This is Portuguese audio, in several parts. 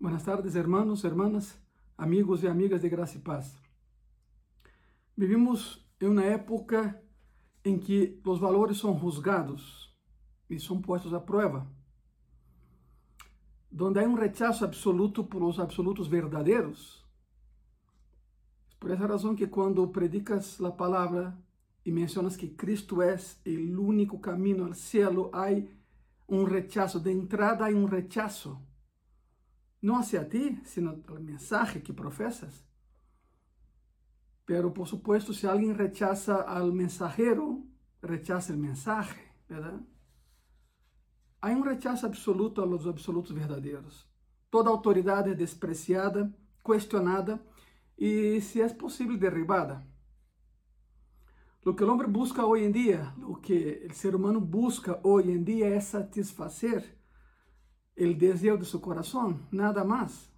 Buenas tardes, hermanos, hermanas, amigos e amigas de graça e paz. Vivimos em uma época em que os valores são juzgados e são postos à prova, donde há um rechazo absoluto por os absolutos verdadeiros. Por essa razão que quando predicas a palavra e mencionas que Cristo é o único caminho ao cielo, há um rechazo, de entrada há um rechazo não hacia ti, sino al mensaje que profesas. Pero, por supuesto, si alguien rechaza al mensajero, rechaza el mensaje, ¿verdad? Hay un rechazo absoluto a los absolutos verdaderos. Toda autoridade é despreciada, questionada e, se é possível, derribada. O que o homem busca hoje em dia, o que o ser humano busca hoje em dia é satisfazer el deseo de su corazón, nada más.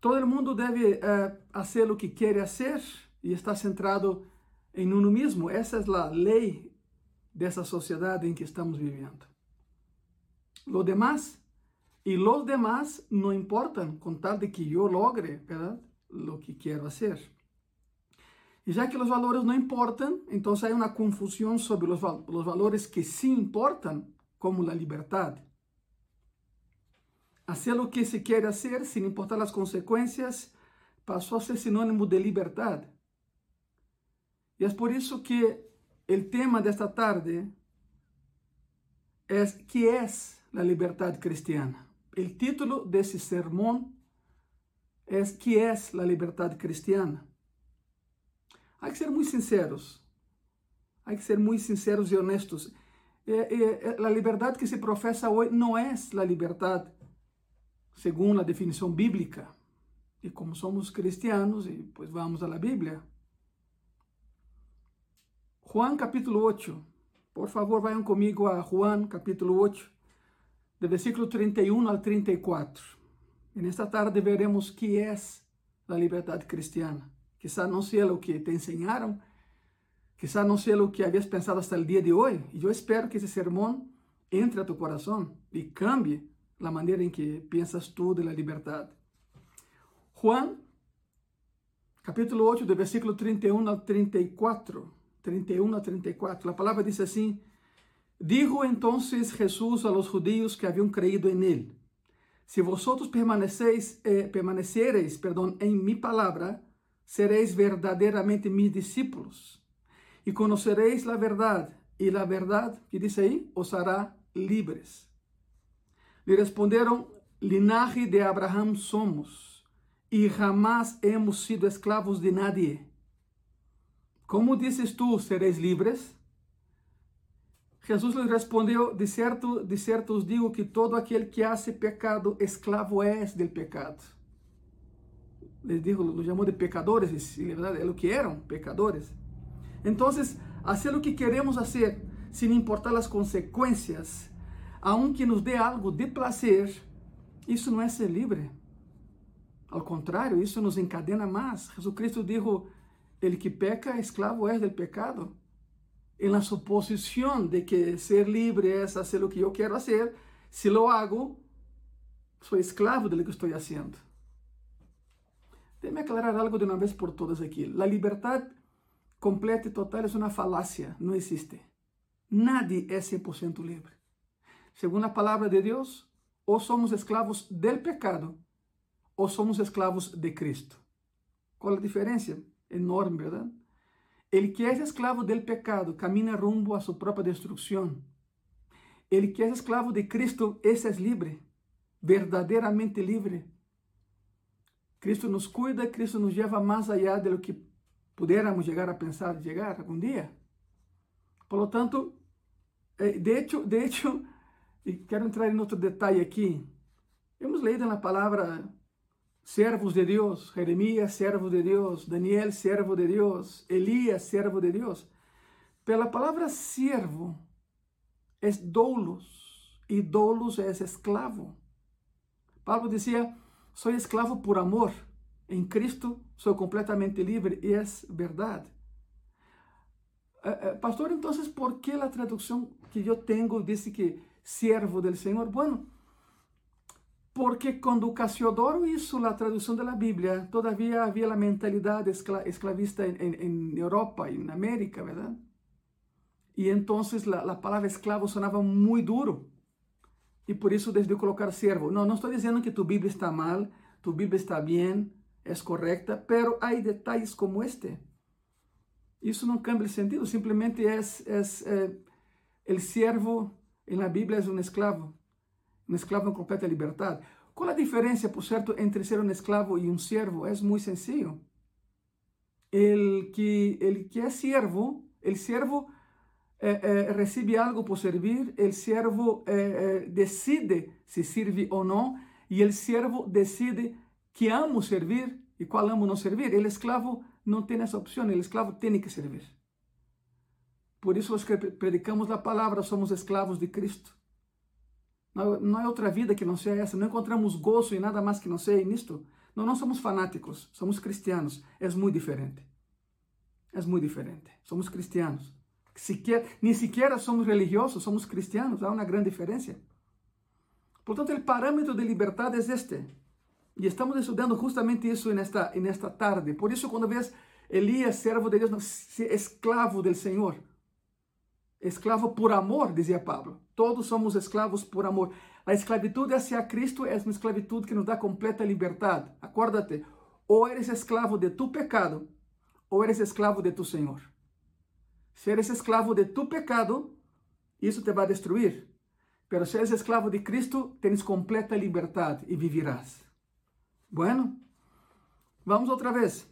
Todo el mundo debe uh, hacer lo que quiere hacer y está centrado en uno mismo. Esa es la ley de esa sociedad en que estamos viviendo. Lo demás y los demás no importan con tal de que yo logre ¿verdad? lo que quiero hacer. Y ya que los valores no importan, entonces hay una confusión sobre los, los valores que sí importan como la libertad. Hacer lo que se quiere hacer sin importar las consecuencias pasó a ser sinónimo de libertad. Y es por eso que el tema de esta tarde es ¿qué es la libertad cristiana? El título de ese sermón es ¿qué es la libertad cristiana? Hay que ser muy sinceros. Hay que ser muy sinceros y honestos. Eh, eh, la libertad que se profesa hoy no es la libertad según a definição bíblica. E como somos cristianos, e pues vamos a la Bíblia. Juan capítulo 8. Por favor, vayan comigo a Juan capítulo 8, de versículo 31 al 34. En esta tarde veremos que é a liberdade cristiana. Quizá não seja o que te ensinaram, quizá não seja o que havias pensado hasta el dia de hoje. E eu espero que esse sermão entre a tu coração e cambie la manera en que piensas tú de la libertad. Juan, capítulo 8, de versículo 31 al 34, 31 a 34, la palabra dice así, Dijo entonces Jesús a los judíos que habían creído en él, si vosotros permanecéis, eh, permanecereis perdón, en mi palabra, seréis verdaderamente mis discípulos y conoceréis la verdad, y la verdad, que dice ahí, os hará libres. Le responderam: Linaje de Abraham somos, e jamás hemos sido esclavos de nadie. Como dices tu, sereis livres? Jesus lhe respondeu: De certo, de certo os digo que todo aquele que hace pecado, esclavo é del pecado. Les dijo, los chamou de pecadores, e na verdade é o que eram, pecadores. Então, fazer o que queremos fazer, sem importar as consequências, aunque nos dê algo de placer, isso não é ser livre. Ao contrário, isso nos encadena mais. Jesucristo dijo, el que peca, esclavo é del pecado. En la suposición de que ser libre es hacer lo que yo quiero hacer, si lo hago, soy esclavo de lo que estoy haciendo. Déjeme aclarar algo de una vez por todas aquí. La libertad completa y total es una falacia, no existe. Nadie es 100% libre. Segundo a palavra de Deus, ou somos escravos del pecado, ou somos escravos de Cristo. Qual a diferença? Enorme, verdade? Ele que é escravo del pecado camina rumbo a sua própria destruição. Ele que é escravo de Cristo, esse é livre, verdadeiramente livre. Cristo nos cuida, Cristo nos leva mais allá de lo que pudiéramos chegar a pensar chegar algum dia. Por lo tanto, eh, de hecho, de hecho, e quero entrar em outro detalhe aqui. Hemos leído na palavra servos de Deus, Jeremias, servo de Deus, Daniel, servo de Deus, Elias, servo de Deus. Pela palavra servo é doulos e doulos é esclavo. Paulo dizia: sou esclavo por amor. Em Cristo sou completamente livre e é verdade. Eh, eh, pastor, então, por que a tradução que eu tenho diz que siervo del Señor. Bueno, Porque quando Casiodoro hizo la traducción de la Biblia, todavía había la mentalidad escla esclavista en, en, en, Europa y en América, ¿verdad? Y entonces la, la, palabra esclavo sonaba muy duro. Y por eso decidió colocar siervo. No, no estoy diciendo que tu Biblia está mal, tu Biblia está bien, es correcta, pero hay detalles como este. Isso não cambia o sentido, simplesmente é, é, é o siervo en la Biblia es un esclavo, un esclavo en completa libertad. ¿Cuál es la diferencia, por cierto, entre ser un esclavo y un siervo? Es muy sencillo. El que, el que es siervo, el siervo eh, eh, recibe algo por servir, el siervo eh, eh decide si sirve o no, y el siervo decide que amo servir y cuál amo no servir. El esclavo no tiene esa opción, el esclavo tiene que servir. Por isso, os que predicamos a palavra somos escravos de Cristo. Não, não é outra vida que não seja essa. Não encontramos gozo em nada mais que não seja nisto. Não, não somos fanáticos, somos cristianos. É muito diferente. É muito diferente. Somos cristianos. Sequer, nem sequer somos religiosos, somos cristianos. Há uma grande diferença. Portanto, o parâmetro de liberdade é este. E estamos estudando justamente isso nesta, nesta tarde. Por isso, quando vês Elias, servo de Deus, escravo do Senhor, esclavo por amor, dizia Pablo. Todos somos esclavos por amor. A esclavitud hacia Cristo é uma esclavitud que nos dá completa liberdade. Acuérdate, ou eres esclavo de tu pecado, ou eres esclavo de tu Senhor. Se eres esclavo de tu pecado, isso te vai destruir. Pero se eres esclavo de Cristo, tens completa liberdade e vivirás. Bueno, vamos outra vez.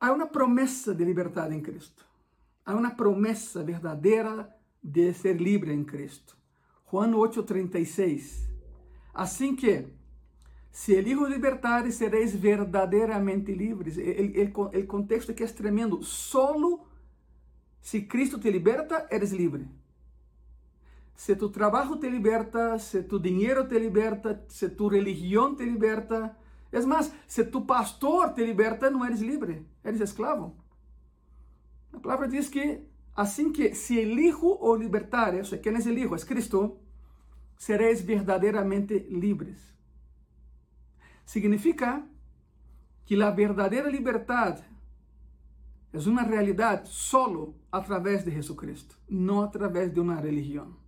Há uma promessa de liberdade em Cristo. Há uma promessa verdadeira de ser livre em Cristo. Juan 8:36. Assim que, se el Hijo libertar, sereis verdadeiramente livres. O contexto aqui é tremendo. Solo se Cristo te liberta, eres livre. Se tu trabalho te liberta, se tu dinheiro te liberta, se tu religião te liberta, é mais, se tu pastor te liberta, não eres livre, eres esclavo. A palavra diz que assim que se el Hijo o libertar, o sea, ¿quién es el Hijo? Es Cristo, seréis verdadeiramente livres. Significa que a verdadeira liberdade é uma realidade solo a través de Jesucristo, não a través de uma religião.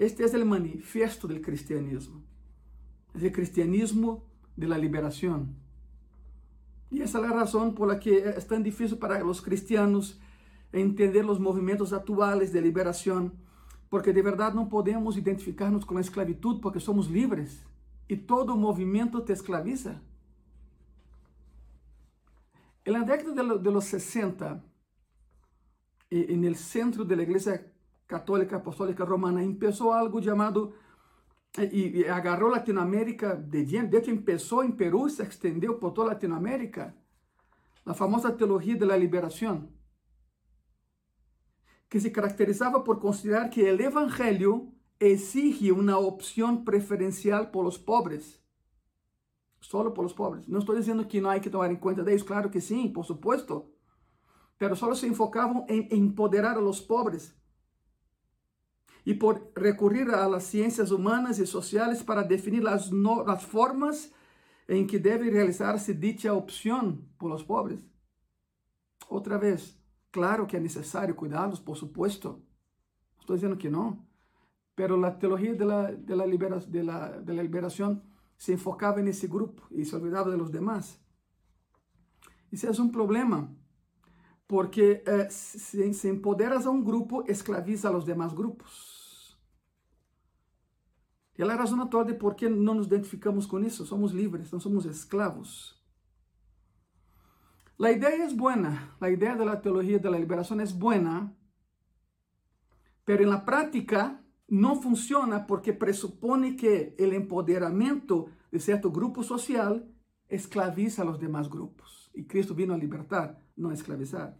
Este é o manifesto do cristianismo. É o cristianismo de la liberação. Y esa es la razón por la que es tan difícil para los cristianos entender los movimientos actuales de liberación, porque de verdad no podemos identificarnos con la esclavitud porque somos libres y todo movimiento te esclaviza. En la década de los 60, en el centro de la Iglesia Católica Apostólica Romana, empezó algo llamado e, e agarrou Latinoamérica de diante, de hecho começou em Peru e se estendeu por toda Latinoamérica, a famosa teologia da liberação, que se caracterizava por considerar que o evangelho exige uma opção preferencial por los pobres. Solo por los pobres. Não estou dizendo que não há que tomar em conta deles, claro que sim, por supuesto. Pero solo se enfocavam em empoderar a los pobres e por recurrir a las ciências humanas e sociais para definir as, no, as formas em que deve realizar-se dicha opção por los pobres. Outra vez, claro que é necessário cuidarlos, por supuesto. Estou dizendo que não. Pero a teologia de la, de la, libera, de la, de la liberação se enfocava nesse grupo e se olvidava de los demás. Isso é um problema, porque eh, se, empoderas a um grupo, esclaviza a los demás grupos. Ela é a razão de por que não nos identificamos com isso. Somos livres, não somos escravos. A ideia é boa, a ideia da teologia da liberação é boa, mas na prática não funciona porque pressupõe que o empoderamento de certo grupo social esclaviza os demais grupos. E Cristo vino a libertar, não a esclavizar.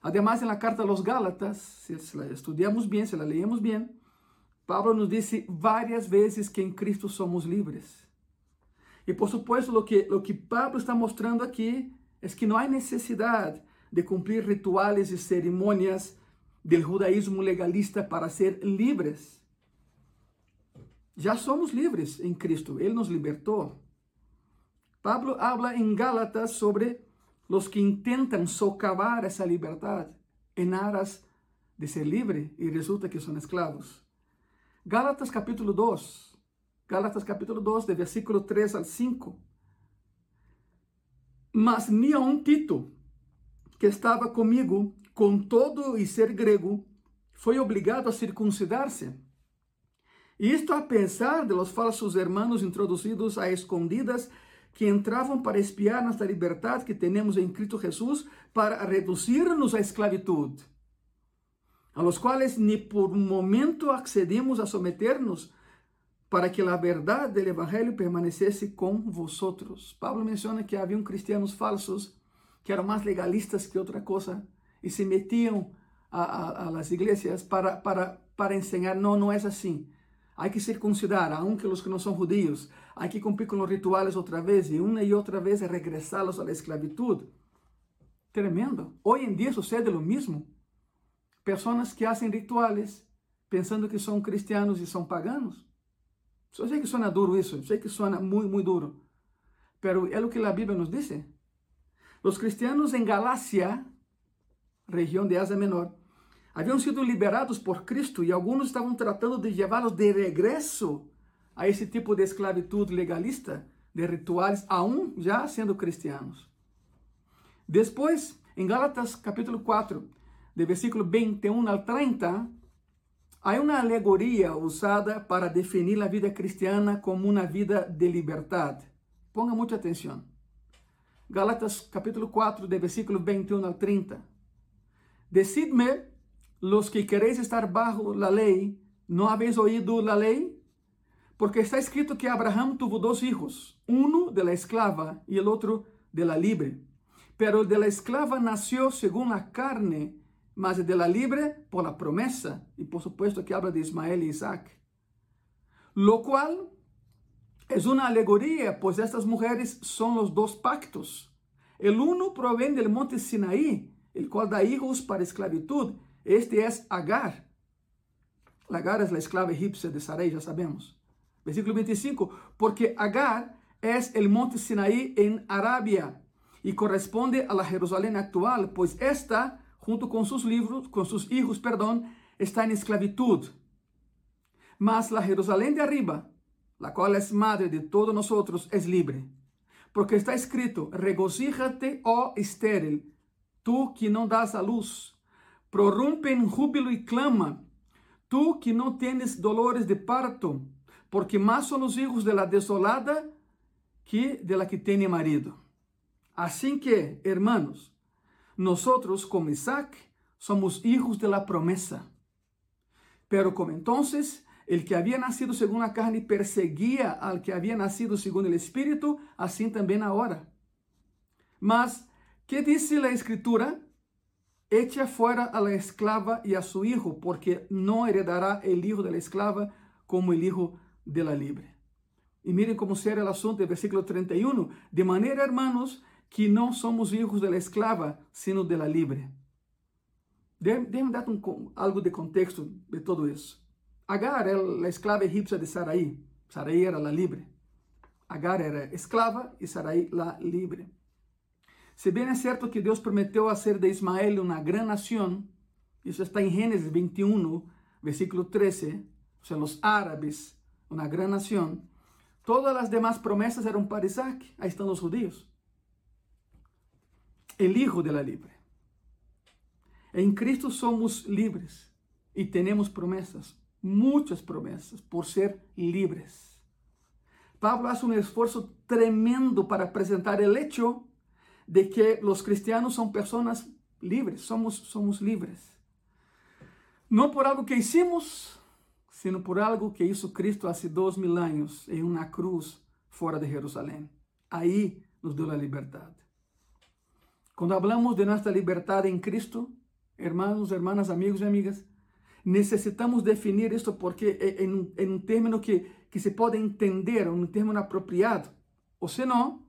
Además, na carta aos Gálatas, se la estudiamos bem, se la leemos bem, Pablo nos disse várias vezes que em Cristo somos livres. E por supuesto, o que, o que Pablo está mostrando aqui é que não há necessidade de cumprir rituais e cerimônias do judaísmo legalista para ser livres. Já somos livres em Cristo, Ele nos libertou. Pablo habla em Gálatas sobre os que intentam socavar essa liberdade em aras de ser livre e resulta que são escravos. Gálatas capítulo 2, Gálatas capítulo 2, de versículo 3 al 5. Mas ni um Tito, que estava comigo, com todo e ser grego, foi obrigado a circuncidar-se. Isto a pensar de los falsos hermanos introduzidos a escondidas que entravam para espiar nossa liberdade que temos em Cristo Jesus para reduzir-nos à esclavitud, a los quais ni por um momento accedimos a someter-nos para que a verdade do evangelho permanecesse com vosotros. Pablo menciona que haviam cristianos falsos que eram mais legalistas que outra coisa e se metiam a, a, a las iglesias para, para, para ensinar, não, não é assim. Há que circuncidar, aunque os que não são judíos. Há que cumprir com os rituais outra vez e uma e outra vez regressá-los à esclavitud. Tremendo. Hoje em dia sucede o mesmo. Pessoas que fazem rituais pensando que são cristianos e são paganos. Eu sei que suena duro isso, eu sei que suena muito, muito duro. Pero é o que a Bíblia nos diz. Os cristianos em Galácia, região de Ásia Menor, haviam sido liberados por Cristo e alguns estavam tratando de levá-los de regresso a esse tipo de esclavitud legalista, de rituais, aún já sendo cristianos. Depois, em Gálatas capítulo 4, de versículo 21 ao 30, há uma alegoria usada para definir a vida cristiana como uma vida de liberdade. Ponga muita atenção. Gálatas capítulo 4, de versículo 21 ao 30. Decidme, los que queréis estar bajo la ley, ¿no habéis oído la ley? Porque está escrito que Abraham tuvo dos hijos, uno de la esclava y el otro de la libre. Pero el de la esclava nació según la carne, mas de la libre por la promesa. Y por supuesto que habla de Ismael y Isaac. Lo cual es una alegoría, pues estas mujeres son los dos pactos. El uno proviene del monte Sinaí, el cual da hijos para esclavitud. Este es Agar. Agar es la esclava egipcia de Sarai, ya sabemos. Versículo 25, porque Agar es el monte Sinaí en Arabia y corresponde a la Jerusalén actual, pues esta, junto con sus libros, con sus hijos, perdón, está en esclavitud. Mas la Jerusalén de arriba, la cual es madre de todos nosotros, es libre. Porque está escrito, regocíjate, oh estéril, tú que não das a luz, prorrumpe em júbilo e clama, tú que não tienes dolores de parto, porque más são os hijos de la desolada que de la que tiene marido. Assim que, hermanos, nosotros como Isaac somos hijos de la promesa. Pero como entonces el que había nacido según la carne perseguía al que había nacido según el Espíritu, así también ahora. Mas, ¿qué dice la Escritura? Echa fuera a la esclava y a su hijo, porque no heredará el hijo de la esclava como el hijo de la libre. Y miren cómo será el asunto del versículo 31. De manera, hermanos, que não somos de la esclava, sino de la libre. Déjenme dar um, algo de contexto de todo isso. Agar era a esclava egípcia de Sarai. Sarai era la libre. Agar era esclava e Sarai la libre. Se bem é certo que Deus prometeu fazer de Ismael uma grande nação, isso está em Gênesis 21, versículo 13, ou seja, os árabes, uma grande nação. Todas as demais promessas eram para Isaac, aí estão os judeus. El hijo de la libre. Em Cristo somos livres e temos promessas, muitas promessas, por ser livres. Pablo hace um esforço tremendo para apresentar o hecho de que os cristianos são pessoas livres, somos, somos livres. Não por algo que hicimos, sino por algo que hizo Cristo há dois mil anos em uma cruz fora de Jerusalém. Aí nos deu a liberdade. Quando falamos de nossa liberdade em Cristo, hermanos, hermanas, amigos e amigas, necessitamos definir isto porque é em, em um término que, que se pode entender, um término apropriado. Ou senão,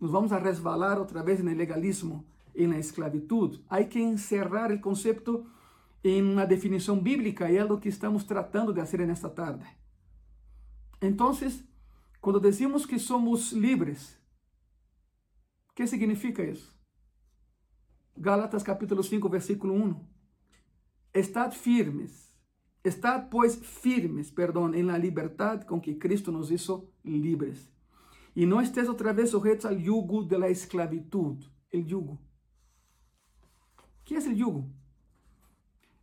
nos vamos a resvalar outra vez no legalismo e na esclavitud. Há que encerrar o conceito em uma definição bíblica e é o que estamos tratando de fazer nesta tarde. Entonces, cuando decimos que somos libres, ¿qué significa eso? Gálatas capítulo 5, versículo 1. Estad firmes, estad pues firmes, perdón, en la libertad con que Cristo nos hizo libres. Y no estés otra vez sujetos al yugo de la esclavitud, el yugo. ¿Qué es el yugo?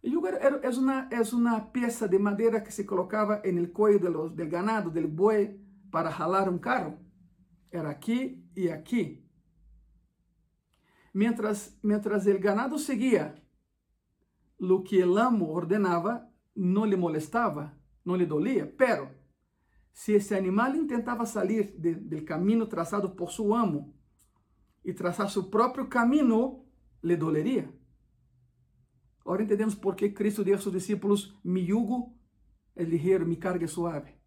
El yugo es una, es una pieza de madera que se colocaba en el cuello de los, del ganado, del buey, para jalar un carro. Era aquí y aquí. Mientras, mientras el ganado seguía lo que el amo ordenaba, no le molestaba, no le dolía. Pero si ese animal intentaba salir de, del camino trazado por su amo y trazar su propio camino, le dolería. Ahora entendemos por qué Cristo dijo a sus discípulos, mi yugo es ligero, mi carga es suave.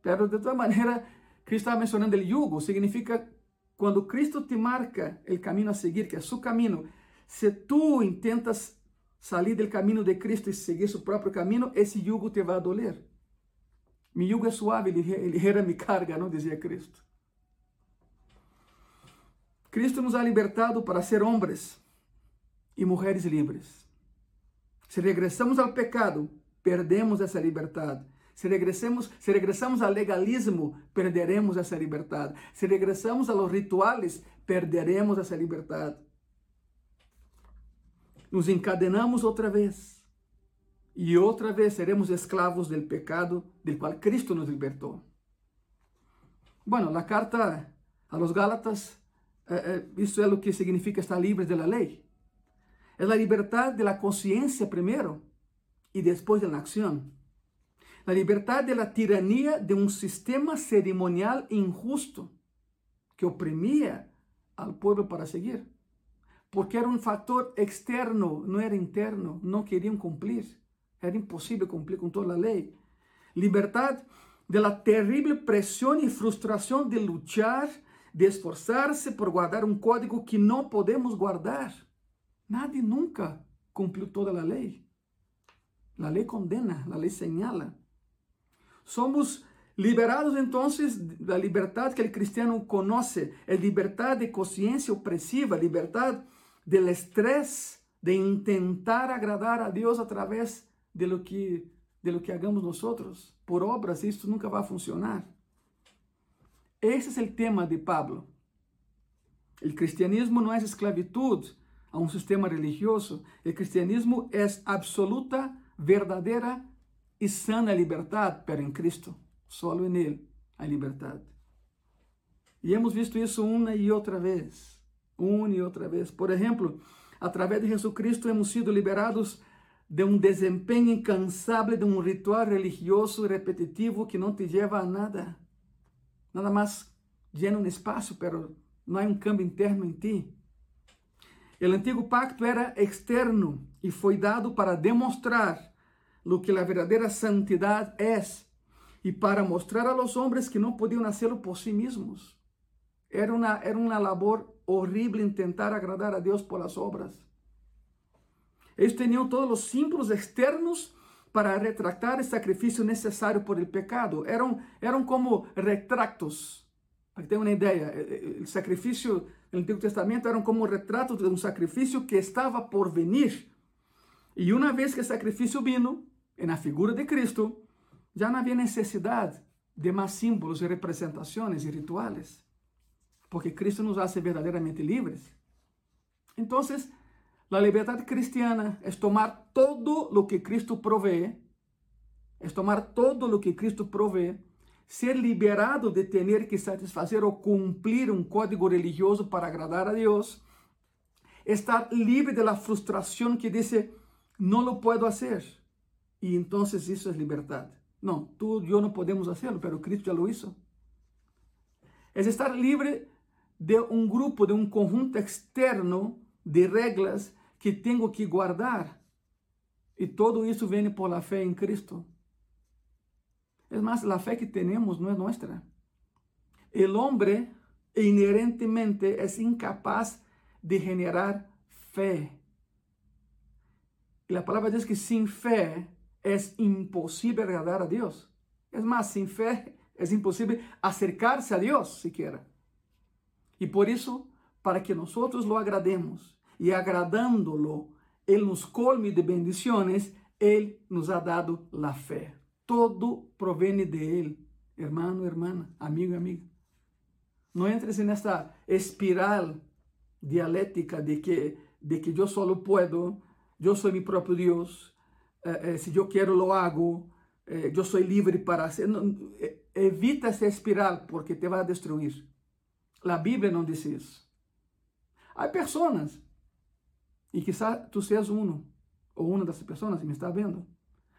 Pero de toda manera, Cristo estaba mencionando el yugo, significa cuando Cristo te marca el camino a seguir, que es su camino, si tú intentas salir del camino de Cristo y seguir su propio camino, ese yugo te va a doler. Mi yugo es suave y ligera mi carga, ¿no? Decía Cristo. Cristo nos ha libertado para ser hombres y mujeres libres. Si regresamos al pecado, perdemos esa libertad. Se regresamos, se regresamos al legalismo, perderemos essa liberdade. Se regresamos a los rituales, perderemos essa liberdade. Nos encadenamos outra vez. E outra vez seremos esclavos del pecado del qual Cristo nos libertou. Bueno, la carta a los Gálatas, eh, eh, isso é o que significa estar livres de la lei. É a liberdade de la consciência primeiro e depois de la acción. La libertad de la tiranía de un sistema ceremonial injusto que oprimía al pueblo para seguir. Porque era un factor externo, no era interno. No querían cumplir. Era imposible cumplir con toda la ley. Libertad de la terrible presión y frustración de luchar, de esforzarse por guardar un código que no podemos guardar. Nadie nunca cumplió toda la ley. La ley condena, la ley señala. Somos liberados entonces da liberdade que o cristiano conoce, é liberdade de consciência opressiva, liberdade del estrés de intentar agradar a Deus através de lo que de lo que hagamos nosotros. Por obras isso nunca vai funcionar. Esse é o tema de Pablo. O cristianismo não é esclavitud a um sistema religioso. O cristianismo é absoluta, verdadeira e sana liberdade, pero em Cristo, solo em Ele há liberdade. E hemos visto isso uma e outra vez, uma e outra vez. Por exemplo, através de Jesucristo hemos sido liberados de um desempenho incansável de um ritual religioso repetitivo que não te leva a nada. Nada mais llena um espaço, pero não há um cambio interno em ti. O antigo pacto era externo e foi dado para demonstrar lo que la verdadera santidad es y para mostrar a los hombres que no podían hacerlo por sí mismos. Era una, era una labor horrible intentar agradar a Dios por las obras. Ellos tenían todos los símbolos externos para retractar el sacrificio necesario por el pecado. Eran, eran como retratos. Para que tengan una idea, el sacrificio del Antiguo Testamento eran como retratos de un sacrificio que estaba por venir. E uma vez que o sacrifício vino, na figura de Cristo, já não havia necessidade de mais símbolos e representações e rituales, porque Cristo nos hace verdadeiramente livres. Então, a liberdade cristiana é tomar todo o que Cristo provee, é tomar todo o que Cristo provee, ser liberado de ter que satisfazer ou cumprir um código religioso para agradar a Deus, estar livre da frustração que diz no lo puedo hacer. Y entonces eso es libertad. No, tú yo no podemos hacerlo, pero Cristo ya lo hizo. Es estar libre de un grupo, de un conjunto externo de reglas que tengo que guardar. Y todo eso viene por la fe en Cristo. Es más, la fe que tenemos no es nuestra. El hombre inherentemente es incapaz de generar fe. E a palavra diz que sem fé é impossível agradar a Deus. Es más, sin fe es imposible acercarse a Dios siquiera. Y por eso, para que nosotros lo agrademos y agradándolo, Él nos colme de bendiciones, Él nos ha dado la fe. Todo proviene de Él, hermano, hermana, amigo, amiga. No entres en esta espiral dialéctica de que, de que yo solo puedo, yo soy mi propio Dios, eh, eh, si yo quiero lo hago, eh, yo soy libre para hacer. No, eh, evita essa espiral porque te vai destruir. A Bíblia não diz isso. Há pessoas, e quizá tu seas um ou uma dessas pessoas que me está vendo.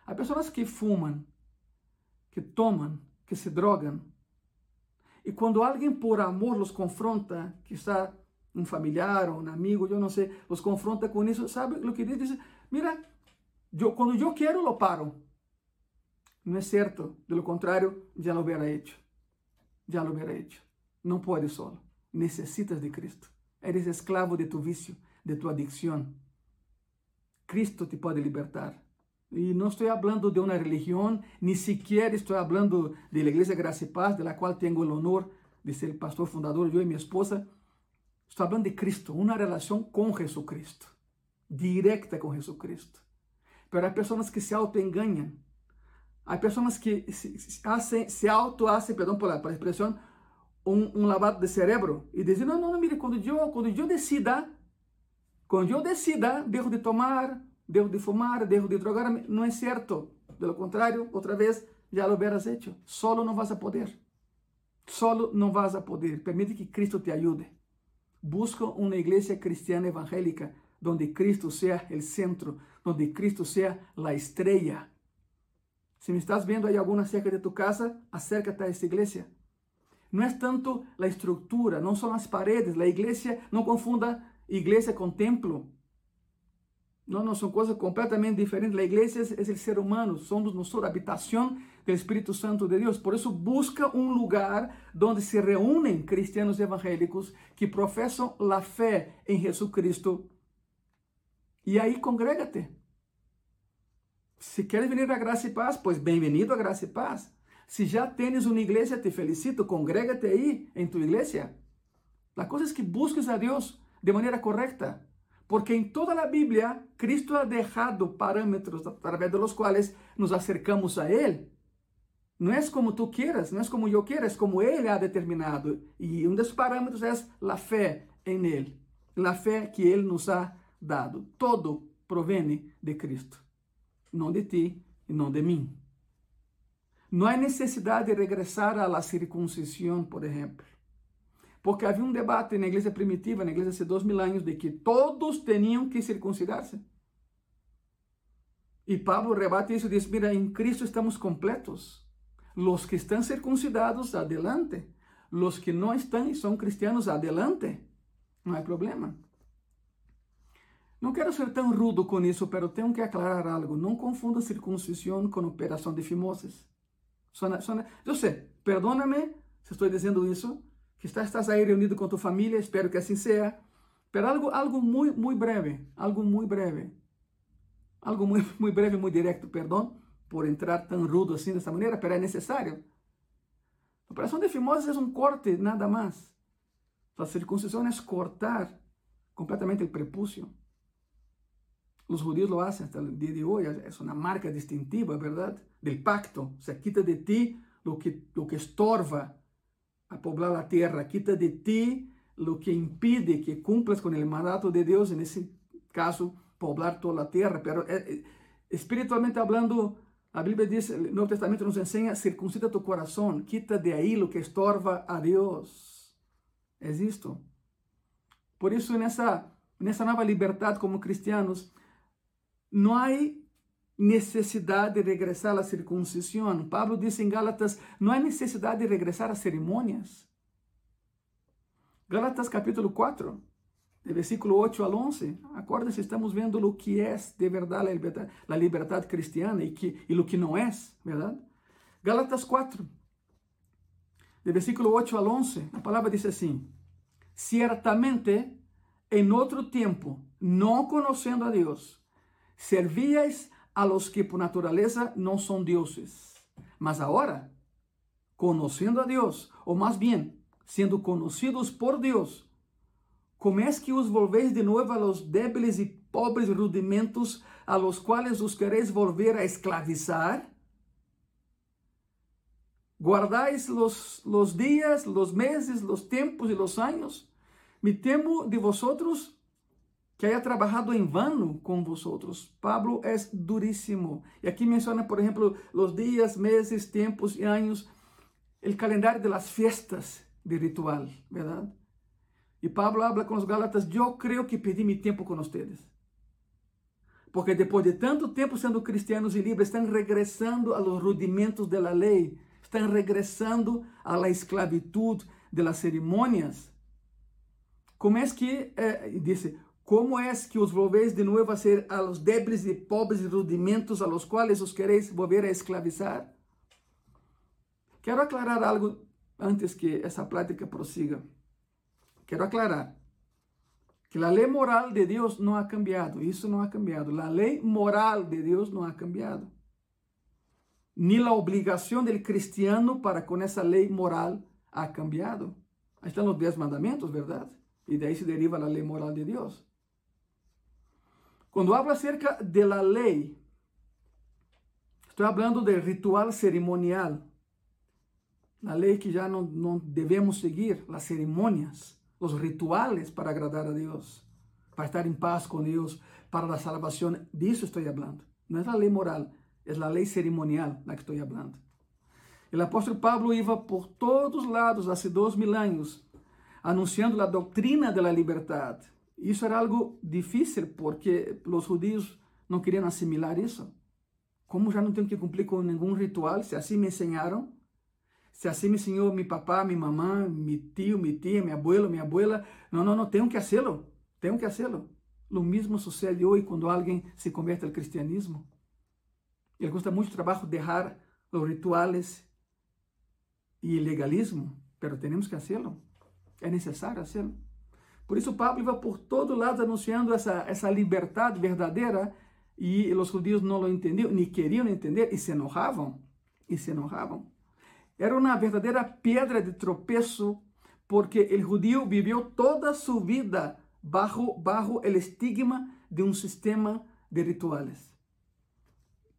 Há pessoas que fumam, que tomam, que se drogam. E quando alguém por amor los confronta, quizá um familiar ou um amigo, eu não sei, os confronta com isso, sabe o que diz? Diz, mira, eu, quando eu quero, lo paro. Não é certo. De lo contrário, já lo hubiera hecho. Já lo hubiera hecho. Não pode solo. Necessitas de Cristo. Eres esclavo de tu vício, de tu adicção. Cristo te pode libertar. E não estou falando de uma religião, nem sequer estou falando de la Igreja Graça e Paz, de la qual tenho o honor de ser pastor fundador, eu e minha esposa. Estou falando de Cristo, uma relação com Jesucristo, directa com Jesucristo. Pero há pessoas que se autoenganam Há pessoas que se, se auto hacen, perdão por la, por la expresión, lavado de cerebro e dizem, não, não, mire, quando eu, quando eu decida, quando eu decida, dejo de tomar, dejo de fumar, dejo de drogar, não é certo. Pelo contrário, outra vez, já lo hubieras hecho. Solo não vas a poder. Solo não vas a poder. Permite que Cristo te ajude. Busca uma igreja cristiana evangélica donde Cristo sea el centro, donde Cristo sea la estrella Se me estás vendo aí alguma cerca de tu casa, acércate a essa igreja. Não é tanto a estrutura, não são as paredes, a igreja, não confunda igreja com templo. Não, não, são coisas completamente diferentes. A igreja é, é o ser humano, somos nós, a do Espírito Santo de Deus. Por isso, busca um lugar onde se reúnem cristianos evangélicos que professam a fé em Jesus Cristo. E aí, congrega-te. Si quieres venir a Gracia y Paz, pues bienvenido a Gracia y Paz. Si ya tienes una iglesia, te felicito, congrégate ahí en tu iglesia. La cosa es que busques a Dios de manera correcta, porque en toda la Biblia Cristo ha dejado parámetros a través de los cuales nos acercamos a Él. No es como tú quieras, no es como yo quiera, es como Él ha determinado. Y uno de esos parámetros es la fe en Él, la fe que Él nos ha dado. Todo proviene de Cristo. não de ti e não de mim. Não há necessidade de regressar à la circuncisão, por exemplo. Porque havia um debate na igreja primitiva, na igreja de dois mil anos, de que todos tinham que circuncidar-se. E Pablo rebate isso e diz: Mira, em Cristo estamos completos. Los que estão circuncidados, adelante. Los que não estão e são cristianos, adelante. Não há problema. Não quero ser tão rudo com isso, pero tenho que aclarar algo. Não confunda circuncisão com operação de fimoses. Sona, sona, eu sei, perdóname se estou dizendo isso, que estás aí reunido com tua família, espero que assim seja. Pero algo, algo muito, muito breve, algo muito breve. Algo muito, muito breve, muito direto, perdão, por entrar tão rudo assim dessa maneira, pero é necessário. A operação de fimoses é um corte, nada mais. A circuncisão é cortar completamente o prepúcio. Los judíos lo hacen hasta el día de hoy, es una marca distintiva, ¿verdad? Del pacto. O sea, quita de ti lo que, lo que estorba a poblar la tierra, quita de ti lo que impide que cumplas con el mandato de Dios, en ese caso, poblar toda la tierra. Pero eh, eh, espiritualmente hablando, la Biblia dice, el Nuevo Testamento nos enseña, circuncida tu corazón, quita de ahí lo que estorba a Dios. Es esto. Por esa, en esa nueva libertad como cristianos, não há necessidade de regressar à circuncisão. Pablo disse em Gálatas: não há necessidade de regressar a cerimônias. Gálatas capítulo 4, de versículo 8 ao 11. Acorda-se, estamos vendo o que é de verdade a liberdade, a liberdade cristiana e, que, e o que não é, verdade? Gálatas 4, de versículo 8 ao 11, a palavra diz assim: Ciertamente, em outro tempo, não conhecendo a Deus, servíais a los que por naturaleza no son dioses. Mas agora, conhecendo a Deus, ou mais bem, sendo conhecidos por Deus, como é que os volveis de novo a los débiles e pobres rudimentos a los quais os quereis volver a esclavizar? Guardais los, los dias, los meses, los tempos e los anos? Me temo de vosotros que haya trabalhado em vano com vosotros. Pablo é duríssimo. E aqui menciona, por exemplo, os dias, meses, tempos e anos, o calendário de las fiestas de ritual, ¿verdad? E Pablo habla com os Gálatas, eu creio que perdi meu tempo com vocês. Porque depois de tanto tempo sendo cristianos e livres, estão regressando a los rudimentos da lei, estão regressando la esclavitud de las cerimônias. Como é que, eh, disse, como é que os volveis de novo a ser a los débiles e pobres rudimentos a los quais os quereis volver a esclavizar? Quero aclarar algo antes que essa plática prossiga. Quero aclarar que a lei moral de Deus não ha cambiado, isso não ha cambiado. A lei moral de Deus não ha cambiado. Ni a obrigação do cristiano para com essa lei moral ha cambiado. Aí estão os dez mandamentos, verdade? E daí se deriva a lei moral de Deus. Quando hablo acerca de la lei, estou falando de ritual cerimonial. A lei que já não, não devemos seguir, as cerimônias os rituales para agradar a Deus, para estar em paz com Deus, para a salvação. Disso estou falando. Não é a lei moral, é a lei cerimonial da que estou falando. O apóstolo Pablo ia por todos lados, há dois mil anos, anunciando a doutrina da liberdade. Isso era algo difícil porque os judeus não queriam assimilar isso. Como já não tenho que cumprir com nenhum ritual, se assim me ensinaram, se assim me ensinou meu papá, minha mamã, meu tio, minha tia, meu abuelo, minha abuela, não, não, não, tenho que fazê-lo, tenho que fazê-lo. O mesmo sucede hoje quando alguém se converte ao cristianismo. Ele custa muito trabalho deixar os rituais e o legalismo, mas temos que fazê-lo. É necessário fazê-lo. Por isso, Pablo ia por todo lado anunciando essa, essa liberdade verdadeira e os judeus não lo entendiam, nem queriam entender e se enojavam. E se enojavam. Era uma verdadeira pedra de tropeço, porque o judío viveu toda sua vida bajo, bajo el estigma de um sistema de rituales.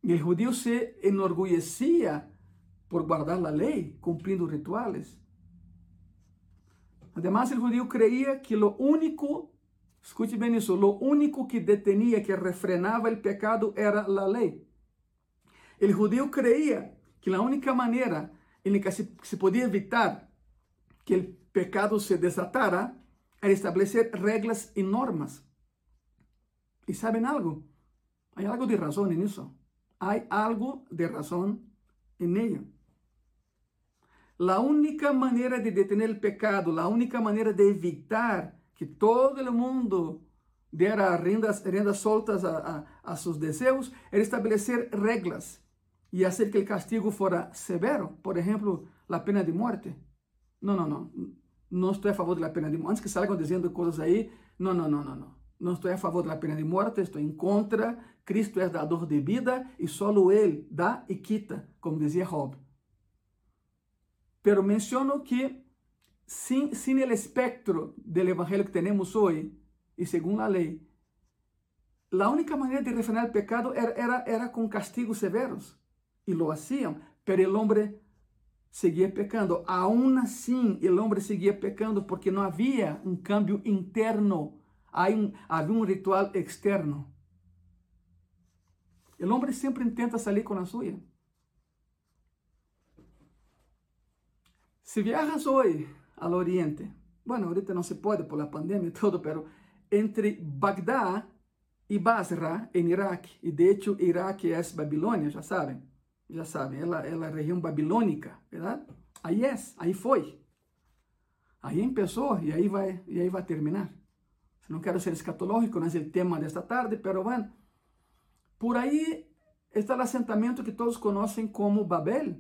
E o judío se enorgulhecia por guardar a lei, cumprindo rituales. Además, o judío creía que lo único, escute bem isso, lo único que detenía, que refrenava o pecado era a lei. O judío creía que a única maneira em que se, se podia evitar que o pecado se desatara era estabelecer regras e normas. E sabem algo? Há algo de razão nisso. Há algo de razão em ello. A única maneira de detener o pecado, a única maneira de evitar que todo o mundo dera rendas, rendas soltas a, a, a seus desejos, era estabelecer regras e fazer que o castigo fora severo, por exemplo, a pena de morte. Não, não, não. Não estou a favor da pena de morte. Antes que salgam dizendo coisas aí, não, não, não, não, não. Não estou a favor da pena de morte, estou em contra. Cristo é dador de vida e só Ele dá e quita, como dizia Job. Pero menciono que, sem, sem o espectro do evangelho que temos hoje, e segundo a lei, a única maneira de refrenar o pecado era, era, era com castigos severos y lo hacían, pero el hombre seguía pecando. Aún así, el hombre seguía pecando porque no había un cambio interno, había un ritual externo. El hombre siempre intenta salir con la suya. Si viajas hoy al oriente, bueno, ahorita no se puede por la pandemia y todo, pero entre Bagdad y Basra en Irak, y de hecho Irak es Babilonia, ya saben, já sabem, ela, é região babilônica, verdade? Aí é, aí foi. Aí começou e aí vai e aí vai terminar. Não quero ser escatológico, não é o tema desta tarde, pero bueno, por aí está o assentamento que todos conhecem como Babel.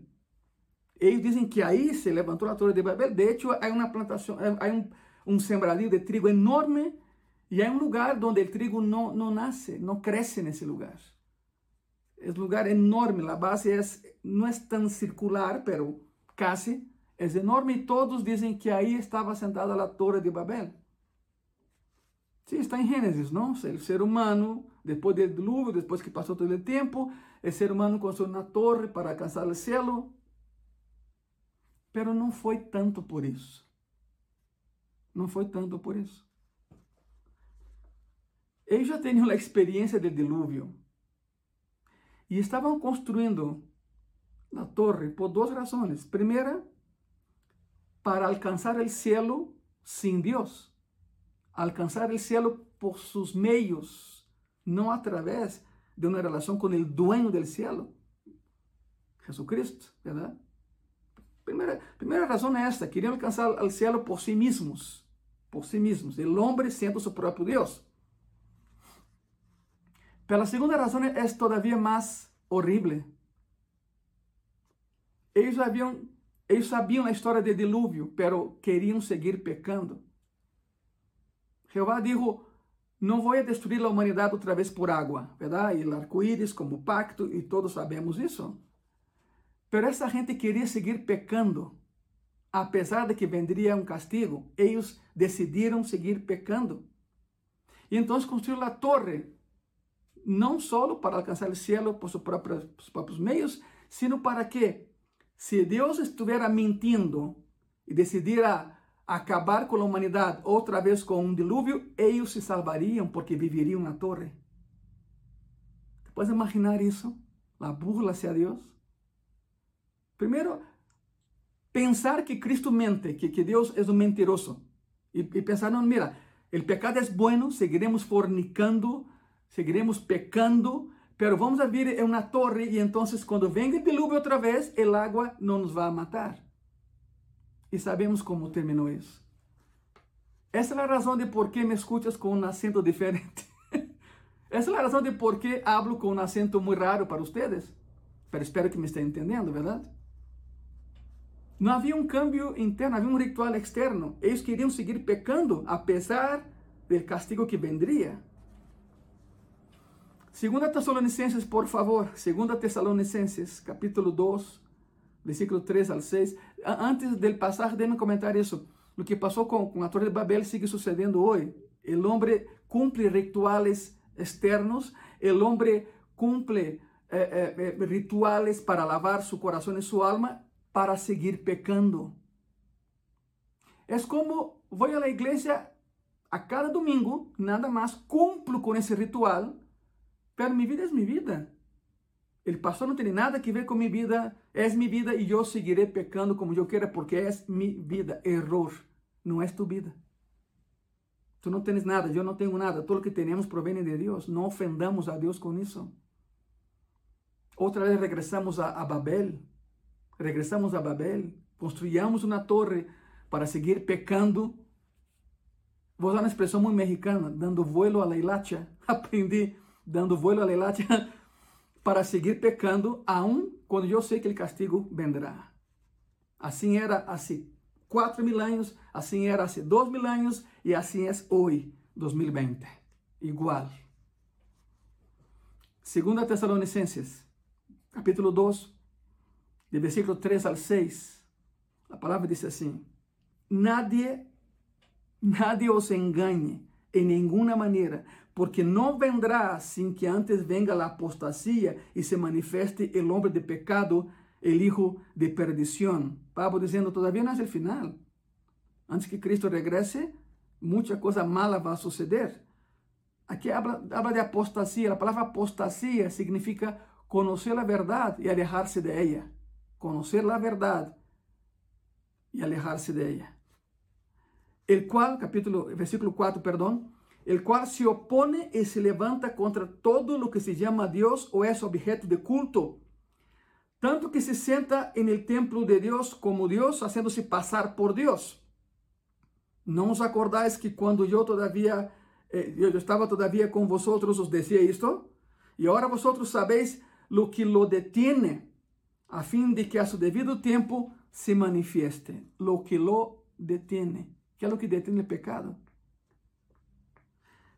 Eles dizem que aí se levantou a torre de Babel. De hecho, há uma plantação, há um, um sembradío de trigo enorme e há um lugar onde o trigo não, não nasce, não cresce nesse lugar. Es lugar enorme, la base es, no es tan circular, pero casi, es enorme y todos dicen que ahí estaba sentada la torre de Babel. Sí, está en Génesis, ¿no? El ser humano, después del diluvio, después que pasó todo el tiempo, el ser humano construyó una torre para alcanzar el cielo, pero não foi tanto por isso. Não foi tanto por isso. Eles já tinham a experiência do dilúvio e estavam construindo a torre por duas razões. Primeira, para alcançar o cielo sem Deus. Alcançar o cielo por seus meios, não através de uma relação com o dueño do cielo, Jesucristo, verdade? Primeira, primeira razão é esta: queriam alcançar o céu por si mesmos, por si mesmos, o homem sendo seu próprio Deus. Pela segunda razão é todavia mais horrível. Eles sabiam a história do dilúvio, pero queriam seguir pecando. Jeová dijo: não vou destruir a humanidade outra vez por água, verdade? E arco-íris como pacto, e todos sabemos isso. Pero essa gente queria seguir pecando. Apesar de que vendria um castigo, eles decidiram seguir pecando. E então construíram a torre, não só para alcançar o céu por seus próprios, seus próprios meios, sino para que, se Deus estivesse mentindo e decidira acabar com a humanidade outra vez com um dilúvio, eles se salvariam porque viveriam na torre. Pode imaginar isso? A burla hacia Deus. Primeiro, pensar que Cristo mente, que, que Deus é um mentiroso. E, e pensar, não, mira, o pecado é bueno, seguiremos fornicando, seguiremos pecando, pero vamos a vivir em uma torre e então quando venga o dilúvio outra vez, el agua não nos vai matar. E sabemos como terminou isso. Essa é a razão de por que me escutas com um acento diferente. Essa é a razão de por que hablo com um acento muito raro para vocês. Pero espero que me estén entendendo, verdade? Não havia um câmbio interno, havia um ritual externo. Eles queriam seguir pecando, apesar do castigo que vendria. Segunda Tessalonicenses, por favor. Segunda Tessalonicenses, capítulo 2, versículo 3 al 6. Antes del pasaje, déjenme comentar isso. O que passou com, com a Torre de Babel sigue sucedendo hoje. O homem cumpre rituales externos, o homem cumpre eh, eh, rituales para lavar su corazón y su alma, para seguir pecando. É como vou à igreja a cada domingo, nada mais cumplo com esse ritual, pero minha vida é minha vida. O pastor não tem nada que ver com minha vida, é minha vida e eu seguirei pecando como eu quero porque é minha vida. Error, não é tu vida. Tu não tens nada, eu não tenho nada. Tudo que temos provém de Deus. Não ofendamos a Deus com isso. Outra vez regressamos a, a Babel regresamos a Babel, construíamos uma torre para seguir pecando. Vou usar uma expressão muito mexicana, dando vuelo a la hilacha. Aprendi dando vuelo a la hilacha para seguir pecando, aun quando eu sei que o castigo vendrá. Assim era há quatro mil anos, assim era há dois mil anos e assim é hoje, 2020. Igual. Segunda Tessalonicenses, capítulo 2, de versículo 3 al 6, a palavra diz assim: Nadie, nadie os engañe en ninguna manera, porque não vendrá sin que antes venga la apostasía y se manifeste el hombre de pecado, el hijo de perdición. Pablo dizendo, todavía no es el final. Antes que Cristo regrese, muita coisa mala vai suceder. Aqui habla, habla de apostasía. A palavra apostasía significa conhecer a verdade e alejar-se de ella conocer la verdad y alejarse de ella. El cual, capítulo, versículo 4, perdón, el cual se opone y se levanta contra todo lo que se llama Dios o es objeto de culto, tanto que se sienta en el templo de Dios como Dios, haciéndose pasar por Dios. ¿No os acordáis que cuando yo todavía, eh, yo estaba todavía con vosotros, os decía esto? Y ahora vosotros sabéis lo que lo detiene a fim de que a su devido tempo se manifieste lo que lo detiene. que é o que detém o pecado?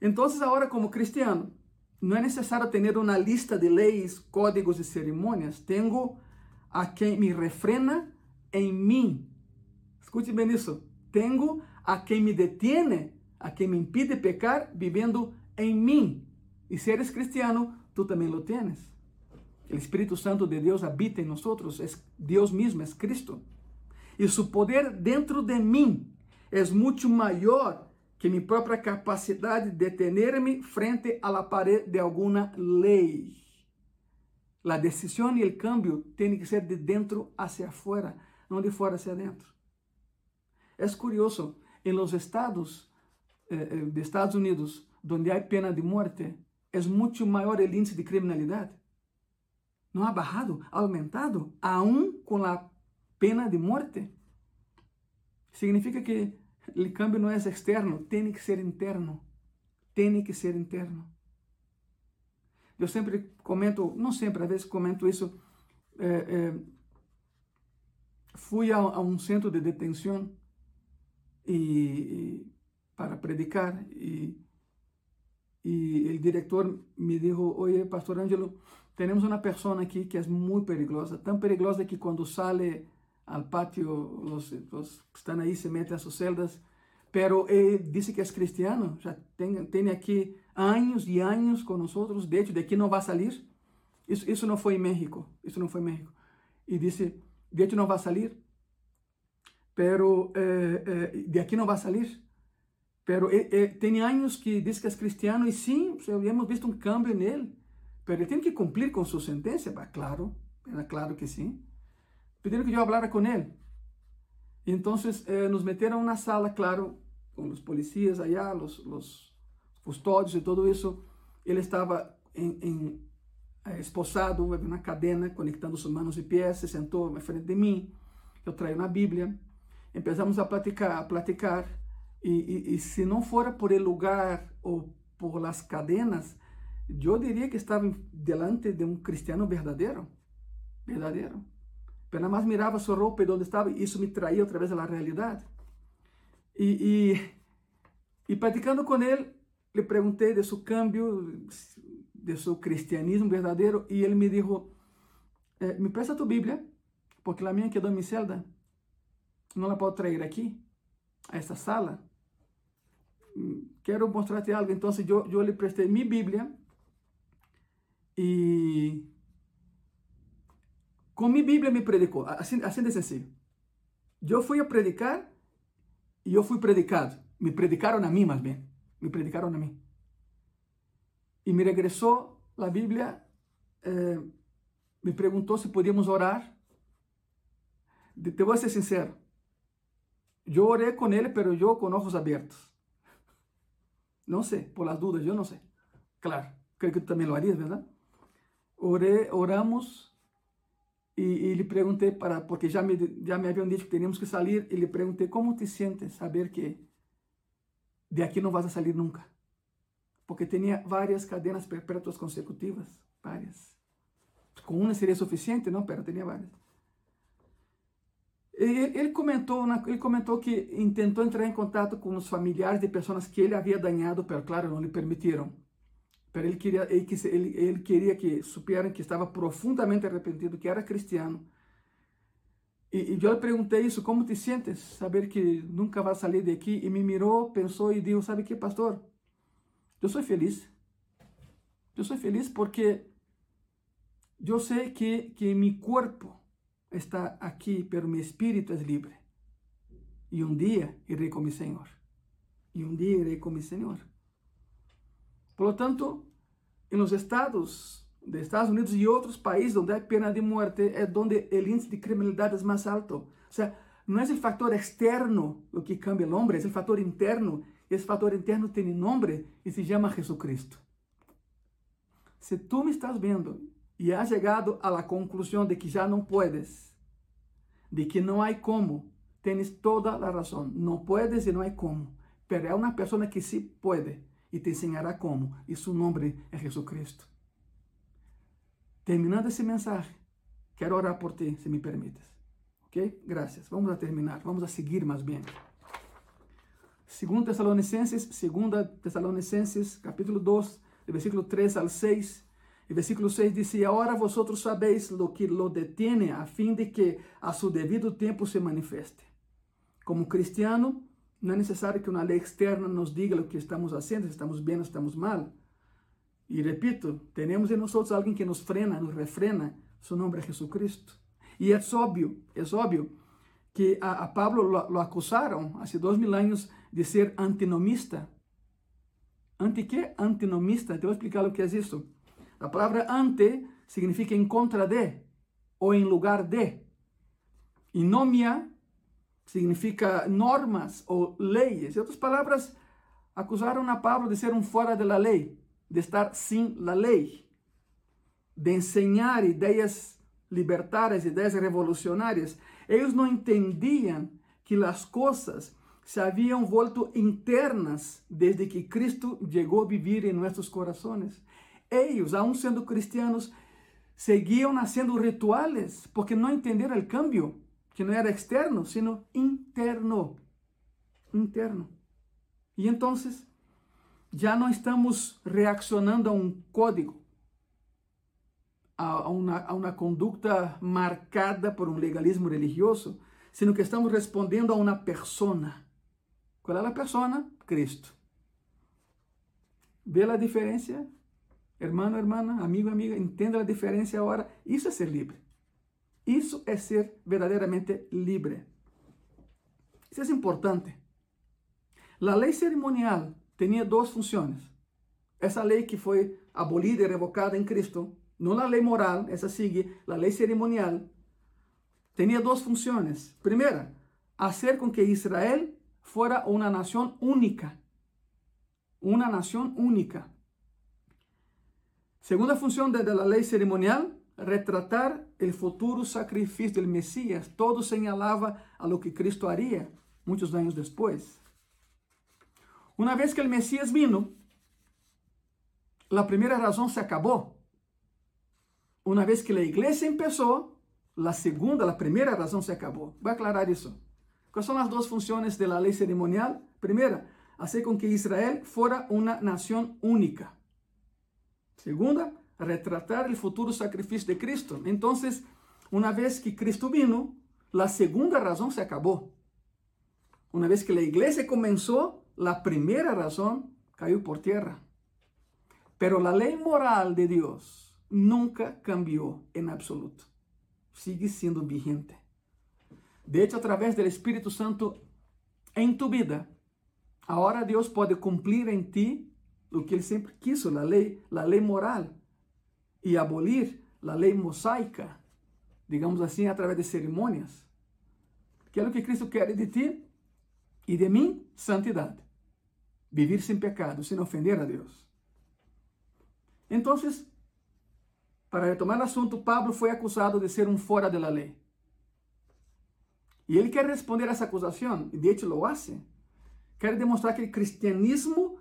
Então, agora como cristiano, no es necesario tener una lista de leyes, códigos y ceremonias. Tengo a quien me refrena en mí. Escuche bien eso. Tengo a quien me detiene, a quien me impide pecar viviendo en mí. Y si eres cristiano, tú también lo tienes. El Espíritu Santo de Dios habita en nosotros, es Dios mismo, es Cristo. Y su poder dentro de mí es mucho mayor que mi própria capacidade de detener-me frente à la pared de alguma lei. A decisão e o cambio tem que ser de dentro hacia afuera, não de fora hacia dentro. É curioso, em los estados eh, eh, de Estados Unidos, onde há pena de morte, é muito maior o índice de criminalidade. Não ha bajado, ha aumentado, aún com a pena de morte. Significa que o cambio não é externo, tem que ser interno. Tem que ser interno. Eu sempre comento, não sempre, às vezes comento isso. É, é, fui a, a, um centro de detenção e, e para predicar e, e o diretor me disse: Oye, Pastor Ângelo, temos uma pessoa aqui que é muito perigosa, tão perigosa que quando sale al patio, los, los que están ahí se meten a sus celdas, pero él dice que es cristiano, ya tiene, tiene aquí años y años con nosotros, de hecho, de aquí no va a salir. Eso, eso no fue en México, eso no fue en México. Y dice, de hecho no va a salir, pero eh, eh, de aquí no va a salir. Pero eh, eh tiene años que dice que es cristiano o sea, hemos visto un cambio él, pero él tiene que cumplir con su sentencia, claro, claro que sí. Pediram que eu falara com ele. Então, eh, nos meteram na sala, claro, com os policiais allá, os, os custódios e tudo isso. Ele estava eh, esposado, na cadena, conectando suas mãos e pés, se sentou na frente de mim. Eu traio na Bíblia. Começamos a platicar, a platicar. E, se não fora por el lugar ou por las cadenas, eu diria que estava delante de um cristiano verdadeiro. Verdadeiro. Eu nada mais mirava sua roupa e onde estava, e isso me traía outra vez à realidade. E, e, e praticando com ele, lhe perguntei de seu câmbio, de seu cristianismo verdadeiro, e ele me disse: eh, Me presta tua Bíblia, porque a minha quedou em minha celda, não la posso trazer aqui, a esta sala. Quero mostrar-te algo. Então, eu, eu lhe prestei minha Bíblia e com minha Bíblia me predicou, assim, assim de sencillo. Eu fui a predicar e eu fui predicado. Me predicaram a mim, mais bem. Me predicaram a mim. E me regressou a Bíblia, eh, me perguntou se podíamos orar. Te vou ser sincero. Eu orei com ele, mas eu com olhos abertos. Não sei, por las dudas, eu não sei. Claro, creio que tu também lo harías, verdade? Orei, oramos e, e lhe perguntei para porque já me já me haviam dito que teríamos que sair e lhe perguntei como te sentes saber que de aqui não vas a sair nunca? Porque tinha várias cadenas perpétuas consecutivas várias. Com uma seria suficiente não? Pero tinha várias. Ele, ele comentou ele comentou que tentou entrar em contato com os familiares de pessoas que ele havia danhado pero claro não lhe permitiram Pero ele queria, ele, ele, ele queria que supieran que estava profundamente arrependido, que era cristiano. E, e eu lhe perguntei isso, como te sientes? Saber que nunca vai sair daqui. E me mirou, pensou e disse, sabe que, pastor? Eu sou feliz. Eu sou feliz porque eu sei que, que meu corpo está aqui, pero meu espírito é livre. E um dia irei com meu Senhor. E um dia irei com meu Senhor. Por tanto, en los estados de Estados Unidos y otros países donde hay pena de muerte es donde el índice de criminalidad es más alto. O sea, no es el factor externo lo que cambia el hombre, es el factor interno. Y ese factor interno tiene nombre y se llama Jesucristo. Si tú me estás viendo y has llegado a la conclusión de que ya no puedes, de que no hay cómo, tienes toda la razón. No puedes y no hay cómo. Pero hay una persona que sí puede e te ensinará como. E seu nome é Jesucristo. Terminando esse mensagem, quero orar por ti, se me permites. Ok? Graças. Vamos a terminar, vamos a seguir mais bem. Segundo Tessalonicenses, segunda Tessalonicenses, capítulo 2, de versículo 3 al 6. El versículo 6 dice, y ahora vosotros sabéis lo que lo detiene a fin de que a su debido tiempo se manifieste. Como cristiano, no es necesario que una ley externa nos diga lo que estamos haciendo, si estamos bien o estamos mal. Y repito, tenemos en nosotros alguien que nos frena, nos refrena, su nombre es Jesucristo. Y es obvio, es obvio que a, Pablo lo, acusaron hace dos mil años de ser antinomista. ¿Anti qué? Antinomista. Te voy a explicar lo que es esto. La palabra ante significa en contra de o en lugar de. Y nomia significa normas o leyes. En otras palabras, acusaron a Pablo de ser un fuera de la ley, de estar sin la ley, de enseñar ideas libertarias, ideas revolucionarias. Ellos no entendían que las cosas se habían vuelto internas desde que Cristo llegó a vivir en nuestros corazones. Ellos, aún siendo cristianos, seguían haciendo rituales porque no entendieron el cambio, que no era externo, sino interno. Interno. Y entonces ya no estamos reaccionando a un código, a una, a una conducta marcada por un legalismo religioso, sino que estamos respondiendo a una persona. ¿Cuál es la persona? Cristo. ¿Ve la diferencia? Hermano, hermana, amigo, amiga, entenda a diferença agora. Isso é ser livre. Isso é ser verdadeiramente livre. Isso é importante. A lei cerimonial tinha duas funções. Essa lei que foi abolida e revocada em Cristo, não a lei moral, essa sigue, a lei cerimonial, tinha duas funções. Primeira, fazer com que Israel fuera una nación única. Una nación única. Segunda función de, la ley ceremonial, retratar el futuro sacrificio del Mesías. Todo señalaba a lo que Cristo haría muchos años después. Una vez que el Mesías vino, la primera razón se acabó. Una vez que la iglesia empezó, la segunda, la primera razón se acabó. Voy a aclarar eso. ¿Cuáles son las dos funciones de la ley ceremonial? Primera, hacer con que Israel fuera una nación única. Segunda, retratar el futuro sacrificio de Cristo. Entonces, una vez que Cristo vino, la segunda razón se acabó. Una vez que la iglesia comenzó, la primera razón cayó por tierra. Pero la ley moral de Dios nunca cambió en absoluto. Sigue siendo vigente. De hecho, através do Espírito Santo em tu vida, agora Deus pode cumprir em ti o que Ele sempre quis, a lei, a lei moral, e abolir a lei mosaica, digamos assim, através de cerimônias. Que é o que Cristo quer de ti e de mim? Santidade. Vivir sem pecado, sem ofender a Deus. Então, para retomar o assunto, Pablo foi acusado de ser um fora da lei. Y él quiere responder a esa acusación, y de hecho lo hace. Quiere demostrar que el cristianismo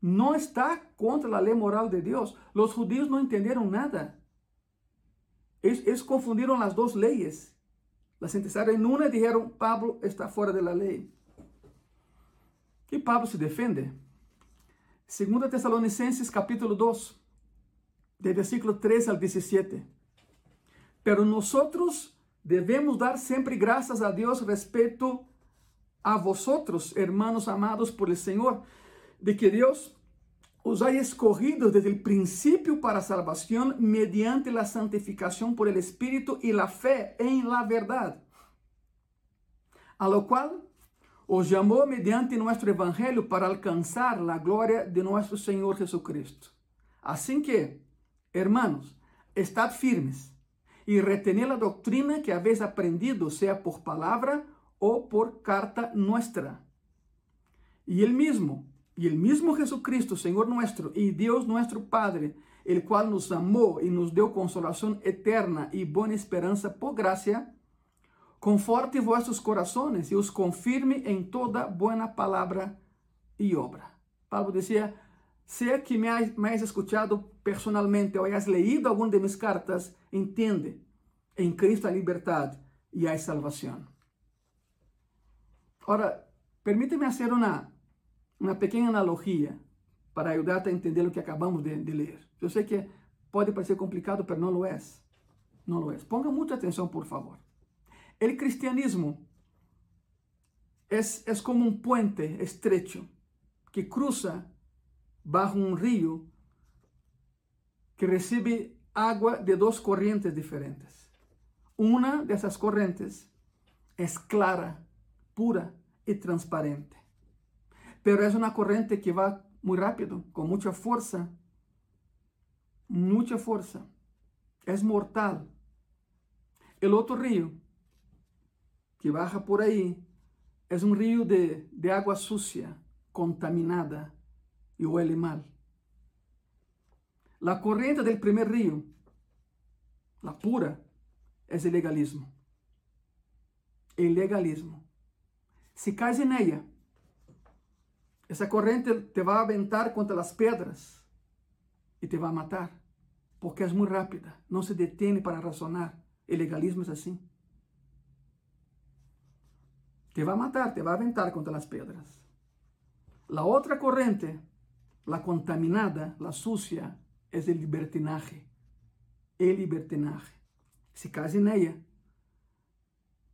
no está contra la ley moral de Dios. Los judíos no entendieron nada. Ellos, confundieron las dos leyes. Las sentenciaron en una y dijeron, Pablo está fuera de la ley. Y Pablo se defiende. Segunda Tesalonicenses capítulo 2, de versículo 3 al 17. Pero nosotros Devemos dar sempre graças a Deus respeito a vosotros, hermanos amados por el Senhor, de que Deus os haya escogido desde el principio para salvación mediante la santificación por el Espíritu y la fe en la verdad, a lo cual os llamó mediante nuestro Evangelio para alcanzar la gloria de nuestro Señor Jesucristo. Así que, hermanos, estad firmes y retener la doctrina que habéis aprendido, sea por palabra o por carta nuestra. Y el mismo, y el mismo Jesucristo, Señor nuestro, y Dios nuestro Padre, el cual nos amó y nos dio consolación eterna y buena esperanza por gracia, conforte vuestros corazones y os confirme en toda buena palabra y obra. Pablo decía, sea que me, hayas escuchado personalmente o hayas leído alguna de mis cartas, entiende, en Cristo hay libertad y hay salvación. Ahora, permíteme hacer una, una pequeña analogía para ayudarte a entender lo que acabamos de, de leer. Yo sé que puede parecer complicado, pero no lo es. No lo es. Ponga mucha atención, por favor. El cristianismo es, es como un puente estrecho que cruza bajo un río que recibe agua de dos corrientes diferentes. Una de esas corrientes es clara, pura y transparente. Pero es una corriente que va muy rápido, con mucha fuerza, mucha fuerza. Es mortal. El otro río que baja por ahí es un río de, de agua sucia, contaminada y huele mal. La corriente del primer río, la pura, es el legalismo. El legalismo. Si caes en ella, esa corriente te va a aventar contra las piedras y te va a matar, porque es muy rápida, no se detiene para razonar. El legalismo es así. Te va a matar, te va a aventar contra las piedras. La otra corriente, la contaminada, la sucia, es el libertinaje. El libertinaje. Si caes en ella,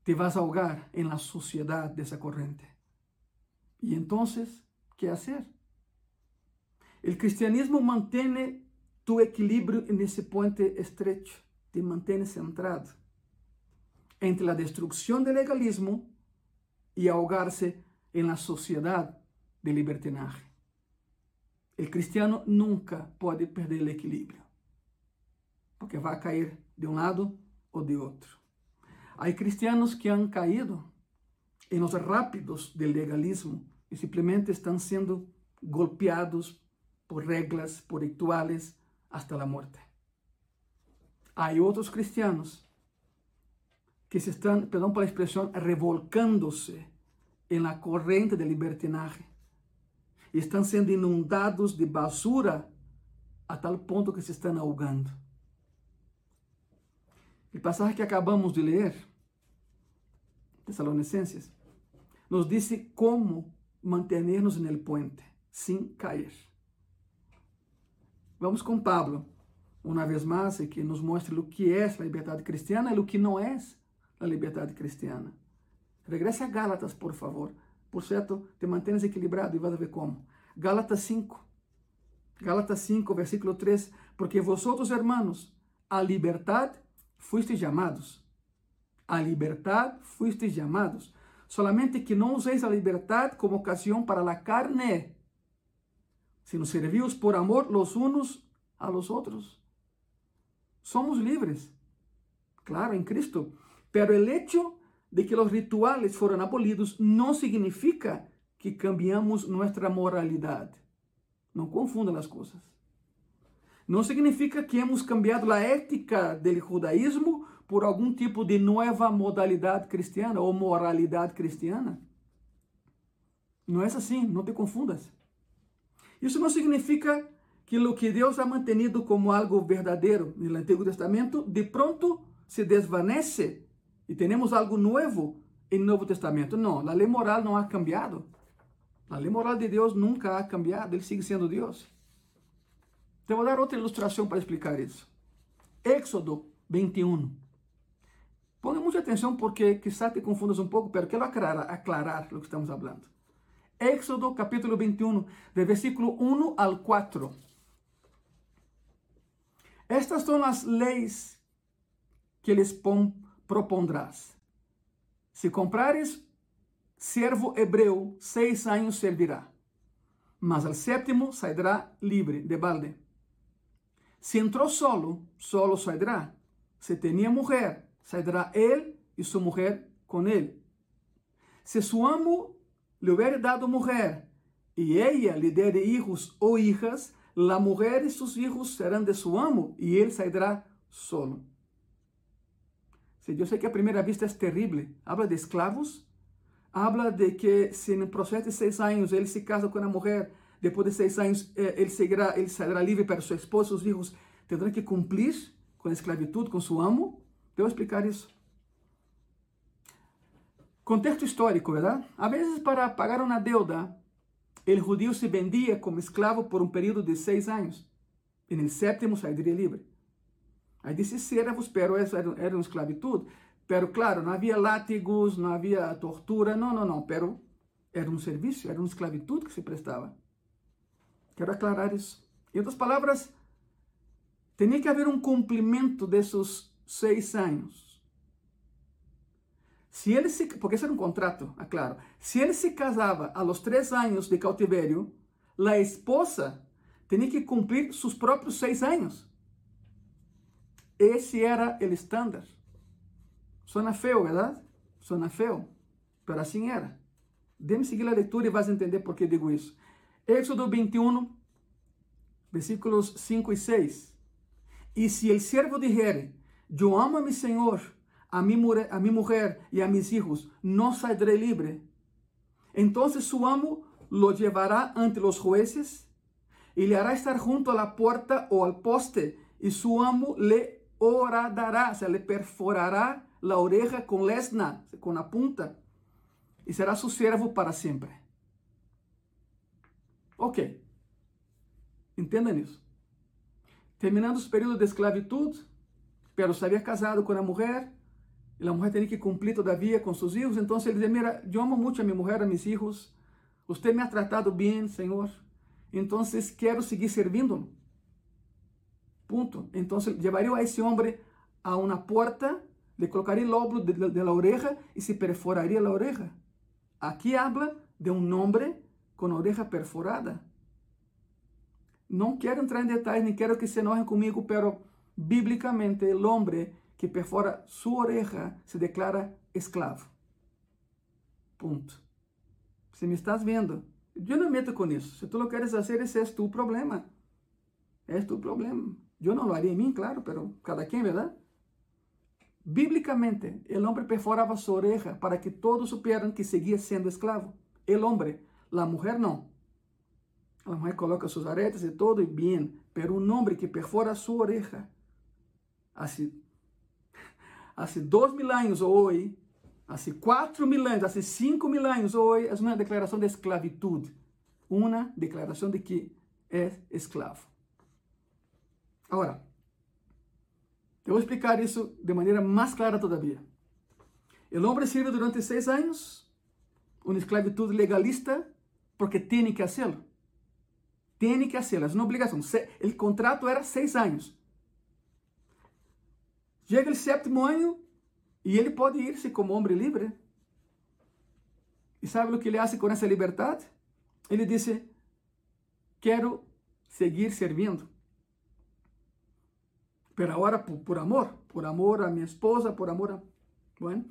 te vas a ahogar en la suciedad de esa corriente. Y entonces, ¿qué hacer? El cristianismo mantiene tu equilibrio en ese puente estrecho, te mantiene centrado entre la destrucción del legalismo y ahogarse en la sociedad de libertinaje. El cristiano nunca puede perder el equilibrio, porque va a caer de un lado o de otro. Hay cristianos que han caído en los rápidos del legalismo y simplemente están siendo golpeados por reglas, por rituales, hasta la muerte. Hay otros cristianos que se están, perdón por la expresión, revolcándose en la corriente del libertinaje e estão sendo inundados de basura a tal ponto que se estão ahogando. O passagem que acabamos de ler, Tessalonicenses, nos disse como manter-nos no puente sem cair. Vamos com Pablo, uma vez mais, que nos mostre o que é a liberdade cristiana e o que não é a liberdade cristiana. Regresse a Gálatas, por favor. Por certo, te mantens equilibrado e vas ver como. Gálatas 5. Gálatas 5, versículo 3. Porque vosotros, hermanos, a libertad fuisteis llamados. A libertad fuisteis llamados. Solamente que não uséis a libertad como ocasião para la carne, sino servíos por amor los unos a los otros. Somos livres, claro, em Cristo, pero el hecho de que los rituales fueron abolidos no significa que cambiamos nuestra moralidad. No confundan las cosas. No significa que hemos cambiado la ética del judaísmo por algún tipo de nueva modalidad cristiana o moralidad cristiana. No es así, no te confundas. Isso não significa que o que Deus ha mantenido como algo verdadeiro no Antigo Testamento, de pronto se desvanece e temos algo novo no Novo Testamento. Não, a lei moral não ha cambiado. A lei moral de Deus nunca ha cambiado, ele sigue sendo Deus. Então, vou dar outra ilustração para explicar isso. Éxodo 21. Ponga muita atenção porque quizás te confundas um pouco, pero quero aclarar, aclarar o que estamos falando. Éxodo capítulo 21, de versículo 1 al 4. Estas são as leis que les propondrás. Se comprares servo hebreu, seis anos servirá, mas al sétimo sairá livre de balde. Se entrou solo, solo sairá. Se tinha mulher, sairá ele e sua mulher com ele. Se su amo lhe houver dado mulher e ella lhe dere hijos ou hijas, la mulher e seus hijos serão de su amo e ele sairá solo. Eu sei que a primeira vista é terrível. Habla de escravos, habla de que se no processo de seis anos ele se casa com a mulher, depois de seis anos eh, ele, seguirá, ele será livre para sua esposa, seus filhos terão que cumprir com a esclavitud, com seu amo. Devo explicar isso. Contexto histórico, verdade? A vezes para pagar uma deuda el judío se vendía como esclavo por un periodo de seis años. En el séptimo saldría libre. Aí disse servos, pero era, era uma esclavitud. Pero claro, não havia látigos, não havia tortura, não, não, não. Pero era um serviço, era uma esclavitud que se prestava. Quero aclarar isso. Em outras palavras, tinha que haver um cumprimento desses seis anos. Se ele se, porque esse era um contrato, aclaro. Se ele se casava a los três anos de cautiverio, a esposa tinha que cumprir seus próprios seis anos. Esse era o estándar. Suena feo, verdade? Suena feo, pero assim era. Dê-me seguir a leitura e vais entender por que digo isso. Éxodo 21, versículos 5 e 6. E se el servo dijere, eu amo a mi Senhor, a mi, a mi mujer e a mis hijos, não saldré libre. Então su amo lo llevará ante los jueces y le hará estar junto a la puerta o al poste, y su amo le horadará, o sea, le perforará la oreja con lesna, con la punta, y será su servo para siempre. Ok. Entendam isso. Terminando os períodos de esclavitud, pero se casado com a mulher, e a mulher tinha que cumprir todavia com seus filhos, então ele dizia, mira, eu amo muito a minha mulher, a meus filhos, você me ha tratado bem, Senhor, então quero seguir servindo. Punto. Então levaria a esse homem a uma porta le colocaria el óvulo de, de, de, la oreja y se perforaría la oreja. Aquí habla de un hombre con oreja perforada. Não quero entrar em detalhes, nem quero que se enojem comigo, pero bíblicamente el hombre que perfora su oreja se declara esclavo. Ponto. Se me estás vendo, eu não meto com isso. Se tu lo queres fazer, esse é tu problema. É tu problema. Eu não lo haria em mim, claro, pero cada quem, verdade? Bíblicamente, el hombre perforaba su oreja para que todos supieran que seguía siendo esclavo. El hombre, la mujer no. La mujer coloca sus aretes y todo y bien, pero un hombre que perfora su oreja, hace, hace dos mil años hoy, hace cuatro mil años, hace cinco mil años hoy, es una declaración de esclavitud. Una declaración de que es esclavo. Ahora, eu vou explicar isso de maneira mais clara todavia. O homem sirve durante seis anos uma esclavitud legalista porque tem que fazê-lo. Tem que fazê-lo, é uma obrigação. O contrato era seis anos. Chega o sétimo ano e ele pode ir-se como homem livre. E sabe o que ele faz com essa liberdade? Ele disse: Quero seguir servindo pero ahora por, por, amor, por amor a mi esposa, por amor a... Bueno,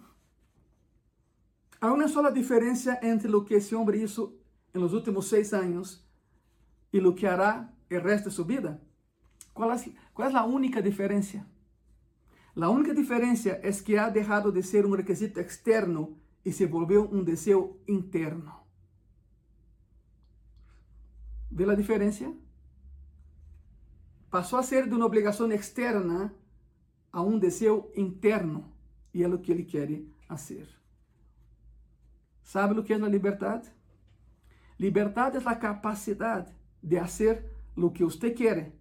hay una sola diferencia entre lo que ese hombre hizo en los últimos seis años y lo que hará el resto de su vida. ¿Cuál es, cuál es la única diferencia? La única diferencia es que ha dejado de ser un requisito externo y se volvió un deseo interno. ¿Ve la diferencia? passou a ser de uma obrigação externa a um desejo interno e é o que ele quer fazer. ¿Sabe o que é a liberdade? Liberdade é a capacidade de fazer o que você quer.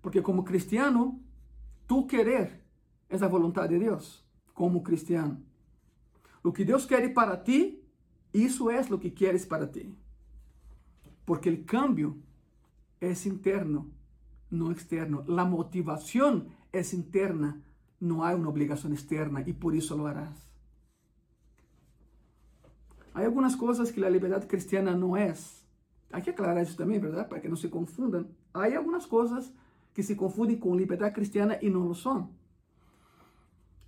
Porque como cristiano, tu querer é a vontade de Deus, como cristiano. O que Deus quer para ti, isso é o que queres para ti. Porque o cambio é interno no externo. La motivación es interna, no hay una obligación externa y por eso lo harás. Hay algunas cosas que la libertad cristiana no es. Hay que aclarar eso también, ¿verdad? Para que no se confundan. Hay algunas cosas que se confunden con libertad cristiana y no lo son.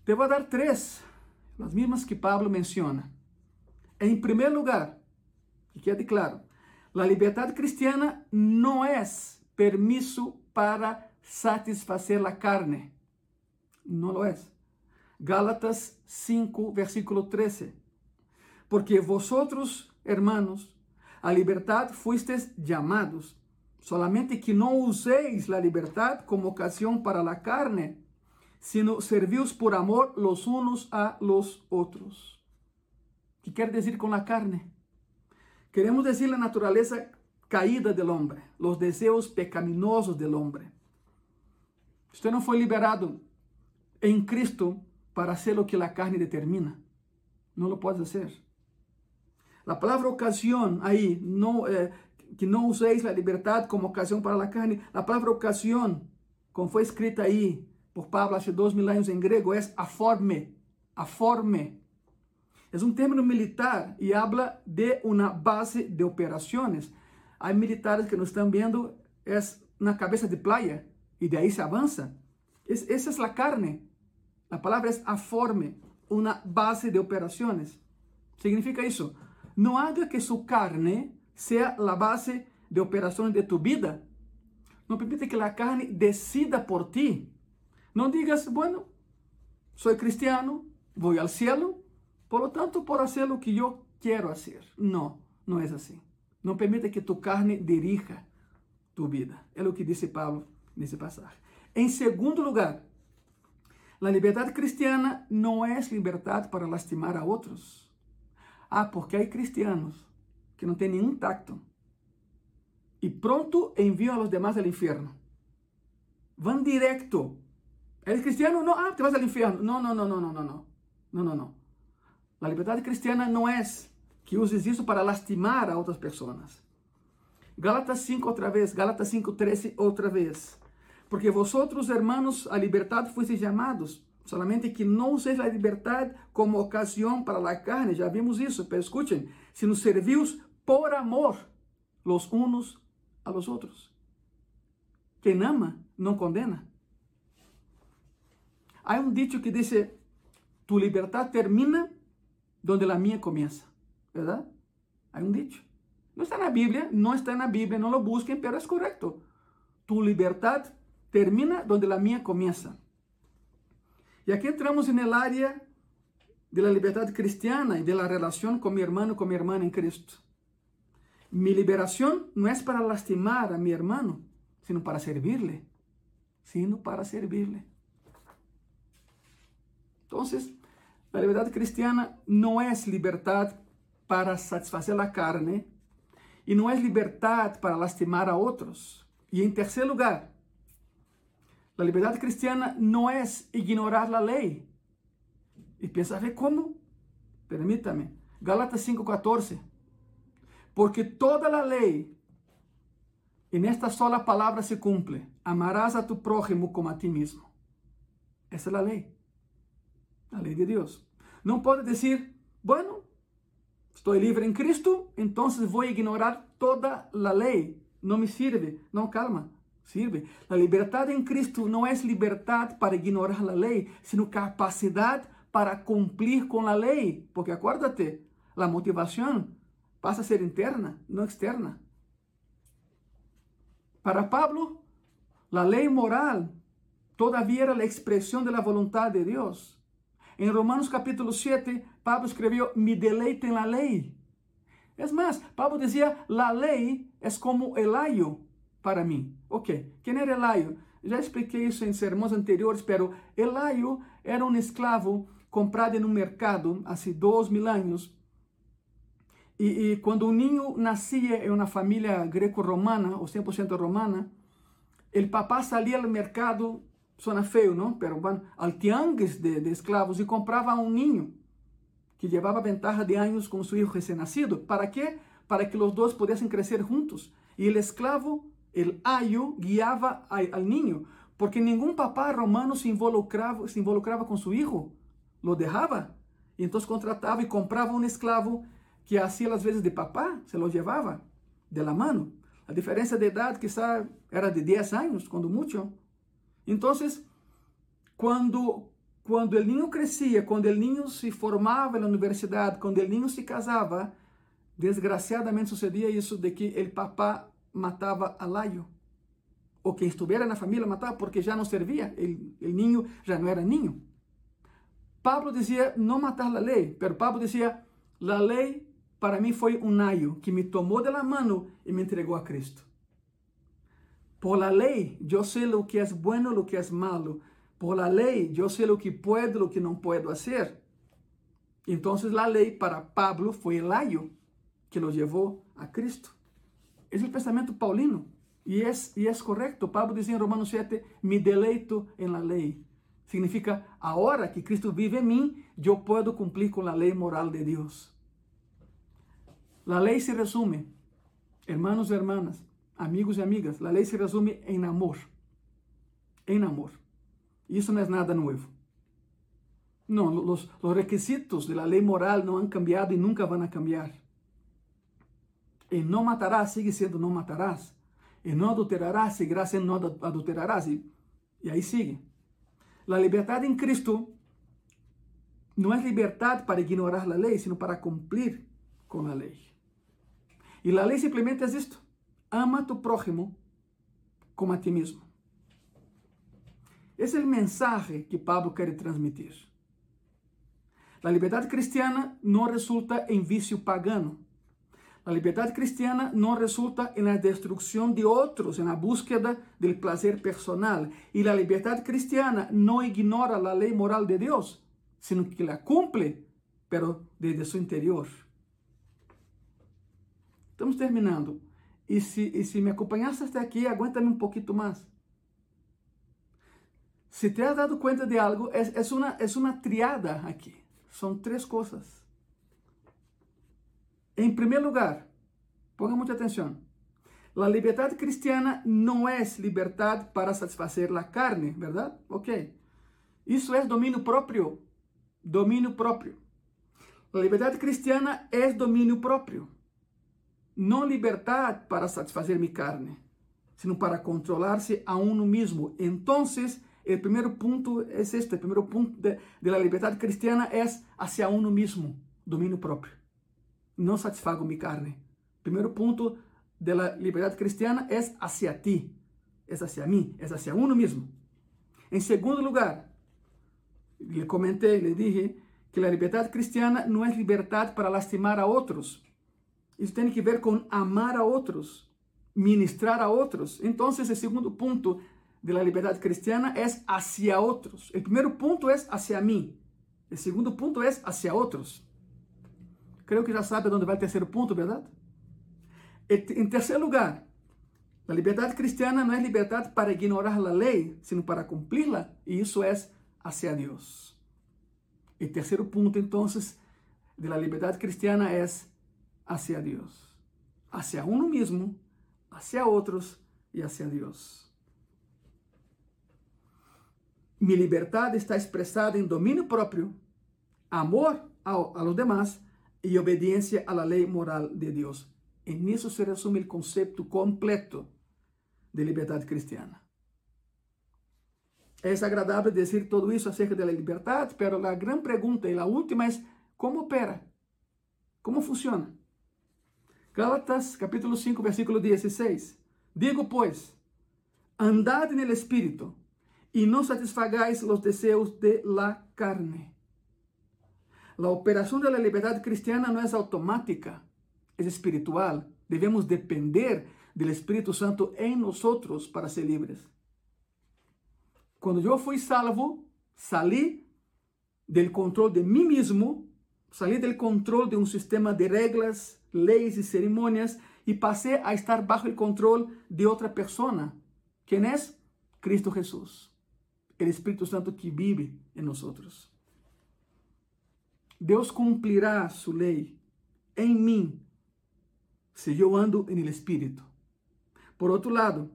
Te voy a dar tres, las mismas que Pablo menciona. En primer lugar, que quede claro, la libertad cristiana no es permiso para satisfacer a carne. Não lo é. Gálatas 5, versículo 13. Porque vosotros, hermanos, a libertad fuisteis llamados, solamente que não uséis la libertad como ocasión para la carne, sino servíos por amor los unos a los otros. ¿Qué quer dizer com la carne? Queremos decir la naturaleza caída del hombre, los deseos pecaminosos del hombre. Usted no fue liberado en Cristo para hacer lo que la carne determina. No lo puedes hacer. La palabra ocasión ahí, no, eh, que no uséis la libertad como ocasión para la carne. La palabra ocasión, como fue escrita ahí por Pablo hace dos mil años en griego, es aforme, aforme. Es un término militar y habla de una base de operaciones. Hay militares que nos están viendo, es una cabeza de playa y de ahí se avanza. Es, esa es la carne. La palabra es aforme, una base de operaciones. Significa eso. No haga que su carne sea la base de operaciones de tu vida. No permite que la carne decida por ti. No digas, bueno, soy cristiano, voy al cielo, por lo tanto, por hacer lo que yo quiero hacer. No, no es así. No permite que tu carne dirija tu vida. É o que disse Paulo nesse passagem. Em segundo lugar, a liberdade cristiana não é liberdade para lastimar a outros. Ah, porque há cristianos que não têm nenhum tacto e pronto enviam a los demás ao inferno. Van directo. ¿Eres cristiano? No, ah, te vas al infierno. No, no, no, no, no, no, no. No, no, no. A liberdade cristiana não é que uses isso para lastimar a outras pessoas. Gálatas 5 outra vez, Gálatas 5, 13 outra vez. Porque vosotros, hermanos, a liberdade fuisteis chamados, solamente que não uséis a liberdade como ocasião para a carne, já vimos isso, pero escuchen, se nos servius por amor los unos a los outros. Quem ama não condena. Há um dicho que diz: tu liberdade termina donde la mía comienza, ¿verdad? Hay un dicho. No está en la Biblia, no está en la Biblia, no lo busquen, pero es correcto. Tu libertad termina donde la mía comienza. Y aquí entramos en el área de la libertad cristiana y de la relación con mi hermano, con mi hermana en Cristo. Mi liberación no es para lastimar a mi hermano, sino para servirle, sino para servirle. Entonces, La libertad cristiana no es libertad para satisfacer la carne y no es libertad para lastimar a otros. Y en tercer lugar, la libertad cristiana no es ignorar la ley. Y piensa, ¿cómo? Permítame. Gálatas 5:14. Porque toda la ley en esta sola palabra se cumple. Amarás a tu prójimo como a ti mismo. Esa es la ley. a lei de Deus. Não pode dizer, bueno, estou livre em Cristo, então vou ignorar toda a lei. Não me sirve. Não, calma, sirve. A liberdade em Cristo não é liberdade para ignorar a lei, sino capacidade para cumprir com a lei. Porque acuérdate, a motivação passa a ser interna, não externa. Para Pablo, a lei moral todavia era a expressão da vontade de Deus. Em Romanos capítulo 7, Pablo escreveu: Me deleite em la lei. É mais, Pablo dizia: La lei é como el ayo para mim. Ok, quem era el ayo? Já expliquei isso em sermões anteriores, pero el ayo era um escravo comprado no mercado há dois mil anos. E, e quando um ninho nascia em uma família greco-romana, ou 100% romana, o papá saía ao mercado suena feo, ¿no? Pero van al tianguis de, de esclavos y compraba un niño que llevaba ventaja de años con su hijo recién nacido. ¿Para qué? Para que los dos pudiesen crecer juntos. Y el esclavo, el ayo, guiaba a, al niño, porque ningún papá romano se involucraba, se involucraba con su hijo, lo dejaba. Y entonces contrataba y compraba un esclavo que hacía las veces de papá, se lo llevaba de la mano. A diferencia de edad quizá era de 10 años, cuando mucho. Então, quando quando o ninho crescia, quando o ninho se formava na universidade, quando o ninho se casava, desgraciadamente sucedia isso de que o papá matava a laio. Ou quem estivesse na família matava porque já não servia, o ninho já não era ninho. Pablo dizia não matar a lei, mas Pablo dizia a lei para mim foi um naio que me tomou de la mano e me entregou a Cristo. Por la ley yo sé lo que es bueno, lo que es malo. Por la ley yo sé lo que puedo, lo que no puedo hacer. Entonces la ley para Pablo fue el ayo que lo llevó a Cristo. Es el pensamiento paulino y es, y es correcto. Pablo dice en Romanos 7, mi deleito en la ley. Significa, ahora que Cristo vive en mí, yo puedo cumplir con la ley moral de Dios. La ley se resume, hermanos y hermanas, amigos y amigas, la ley se resume en amor. En amor. Y eso no es nada nuevo. No, los, requisitos de la ley moral no han cambiado y nunca van a cambiar. El no matarás sigue siendo no matarás. El no adulterarás seguirá siendo no adulterarás. Y, y ahí sigue. La libertad en Cristo no es libertad para ignorar la ley, sino para cumplir con la ley. Y la ley simplemente es esto. Ama a tu prójimo como a ti mismo. Es el mensaje que Pablo quiere transmitir. La libertad cristiana no resulta en vicio pagano. La libertad cristiana no resulta en la destrucción de otros, en la búsqueda del placer personal. Y la libertad cristiana no ignora la ley moral de Dios, sino que la cumple, pero desde su interior. Estamos terminando. Y si, y si me acompañaste hasta aquí, aguántame un poquito más. Si te has dado cuenta de algo, es, una, es una triada aquí. Son tres cosas. En primer lugar, ponga mucha atención. La libertad cristiana no es libertad para satisfacer la carne, ¿verdad? Ok. Eso es dominio propio. Dominio propio. La libertad cristiana es dominio propio. No libertad para satisfacer mi carne, sino para controlarse a uno mismo. Entonces, el primer punto es este, el primer punto de, de, la libertad cristiana es hacia uno mismo, dominio propio. No satisfago mi carne. Primer punto de la libertad cristiana es hacia ti, es hacia mí, es hacia uno mismo. En segundo lugar, le comenté, le dije que la libertad cristiana no es libertad para lastimar a otros, isso tem que ver com amar a outros, ministrar a outros. Então, o segundo ponto de la liberdade cristiana é hacia outros. O primeiro ponto é hacia mim. O segundo ponto é hacia outros. Creio que já sabe onde vai o terceiro ponto, verdade? Em terceiro lugar, a liberdade cristiana não é liberdade para ignorar a lei, sino para cumpri-la, e isso é hacia Deus. O terceiro ponto, então, de la liberdade cristiana é hacia Dios, hacia uno mismo, hacia otros y hacia Dios. Mi libertad está expresada en dominio propio, amor a, a los demás y obediencia a la ley moral de Dios. En eso se resume el concepto completo de libertad cristiana. Es agradable decir todo eso acerca de la libertad, pero la gran pregunta y la última es, ¿cómo opera? ¿Cómo funciona? Gálatas capítulo 5, versículo 16. Digo pues, andad en el Espíritu y no satisfagáis los deseos de la carne. La operación de la libertad cristiana no es automática, es espiritual. Debemos depender del Espíritu Santo en nosotros para ser libres. Cuando yo fui salvo, salí del control de mí mismo, salí del control de un sistema de reglas, leyes y ceremonias y pasé a estar bajo el control de otra persona. ¿Quién es? Cristo Jesús, el Espíritu Santo que vive en nosotros. Deus cumprirá su ley en mí si yo ando en el Espíritu. Por otro lado,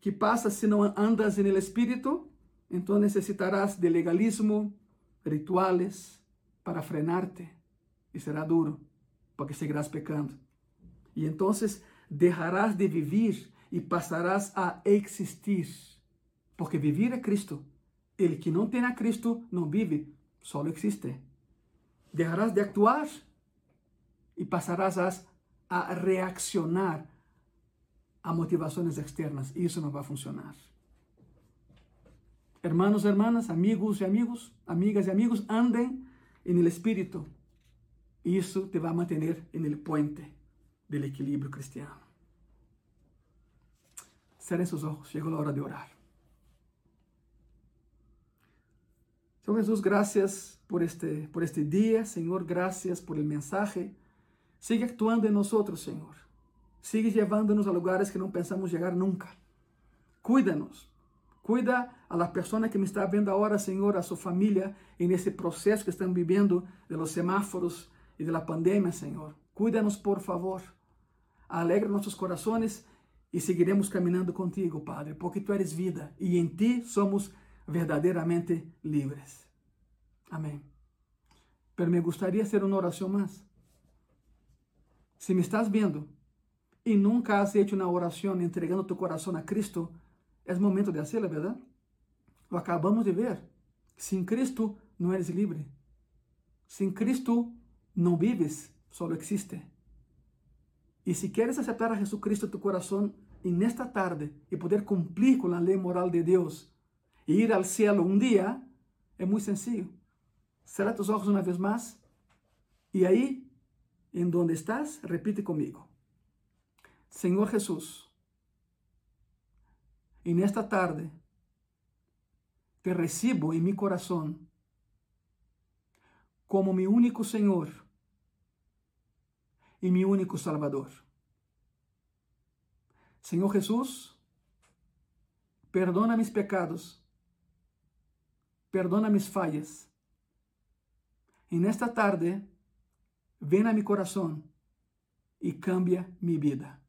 ¿qué pasa si no andas en el Espíritu? Entonces necesitarás de legalismo, rituales para frenarte y será duro porque seguirás pecando. Y entonces dejarás de vivir y pasarás a existir, porque vivir es Cristo. El que no tiene a Cristo no vive, solo existe. Dejarás de actuar y pasarás a, reaccionar a motivaciones externas y eso no va a funcionar. Hermanos, hermanas, amigos y amigos, amigas y amigos, anden en el Espíritu isso te vai manter no puente do equilíbrio cristiano. Cerrem seus olhos, chegou a hora de orar. Senhor Jesus, graças por este, por este dia, Senhor, graças por el mensaje. Sigue actuando em nós, Senhor. Sigue levando-nos a lugares que não pensamos chegar nunca. Cuida-nos. Cuida a la persona que me está vendo agora, Senhor, a sua família, e nesse processo que estão vivendo de los semáforos e de la pandemia, Senhor. Cuida-nos, por favor. Alegra nossos corações e seguiremos caminhando contigo, Padre, porque tu eres vida e em ti somos verdadeiramente livres. Amém. Pero me gustaría hacer uma oração mais. Se me estás vendo e nunca has hecho uma oração entregando tu coração a Cristo, é momento de hacerla, verdade? Lo acabamos de ver. Sem Cristo não eres livre. Sem Cristo não vives, só existe. E se queres aceitar a Jesucristo em tu coração e nesta tarde e poder cumprir com a lei moral de Deus e ir ao céu um dia, é muito sencillo. Cerra tus ojos uma vez mais e aí, em donde estás, repite comigo. Senhor Jesus, e nesta tarde te recibo em meu coração como meu único Senhor e meu único Salvador. Senhor Jesus, perdona mis pecados, perdona mis falhas. E nesta tarde, vem a mi coração e cambia mi vida.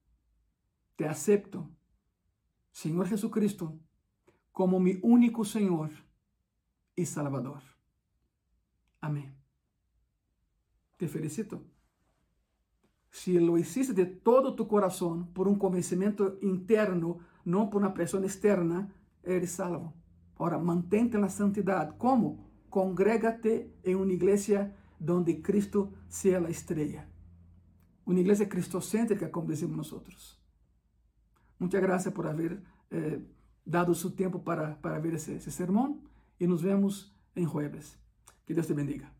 Te acepto, Senhor Jesucristo, como mi único Senhor e Salvador. Amém. Te felicito. Si lo hiciste de todo tu corazón, por un convencimiento interno, no por una presión externa, eres salvo. Ahora, mantente en la santidad. ¿Cómo? Congrégate en una iglesia donde Cristo sea la estrella. Una iglesia cristocéntrica, como decimos nosotros. Muchas gracias por haber eh, dado su tiempo para, para ver ese, ese sermón y nos vemos en jueves. Que Dios te bendiga.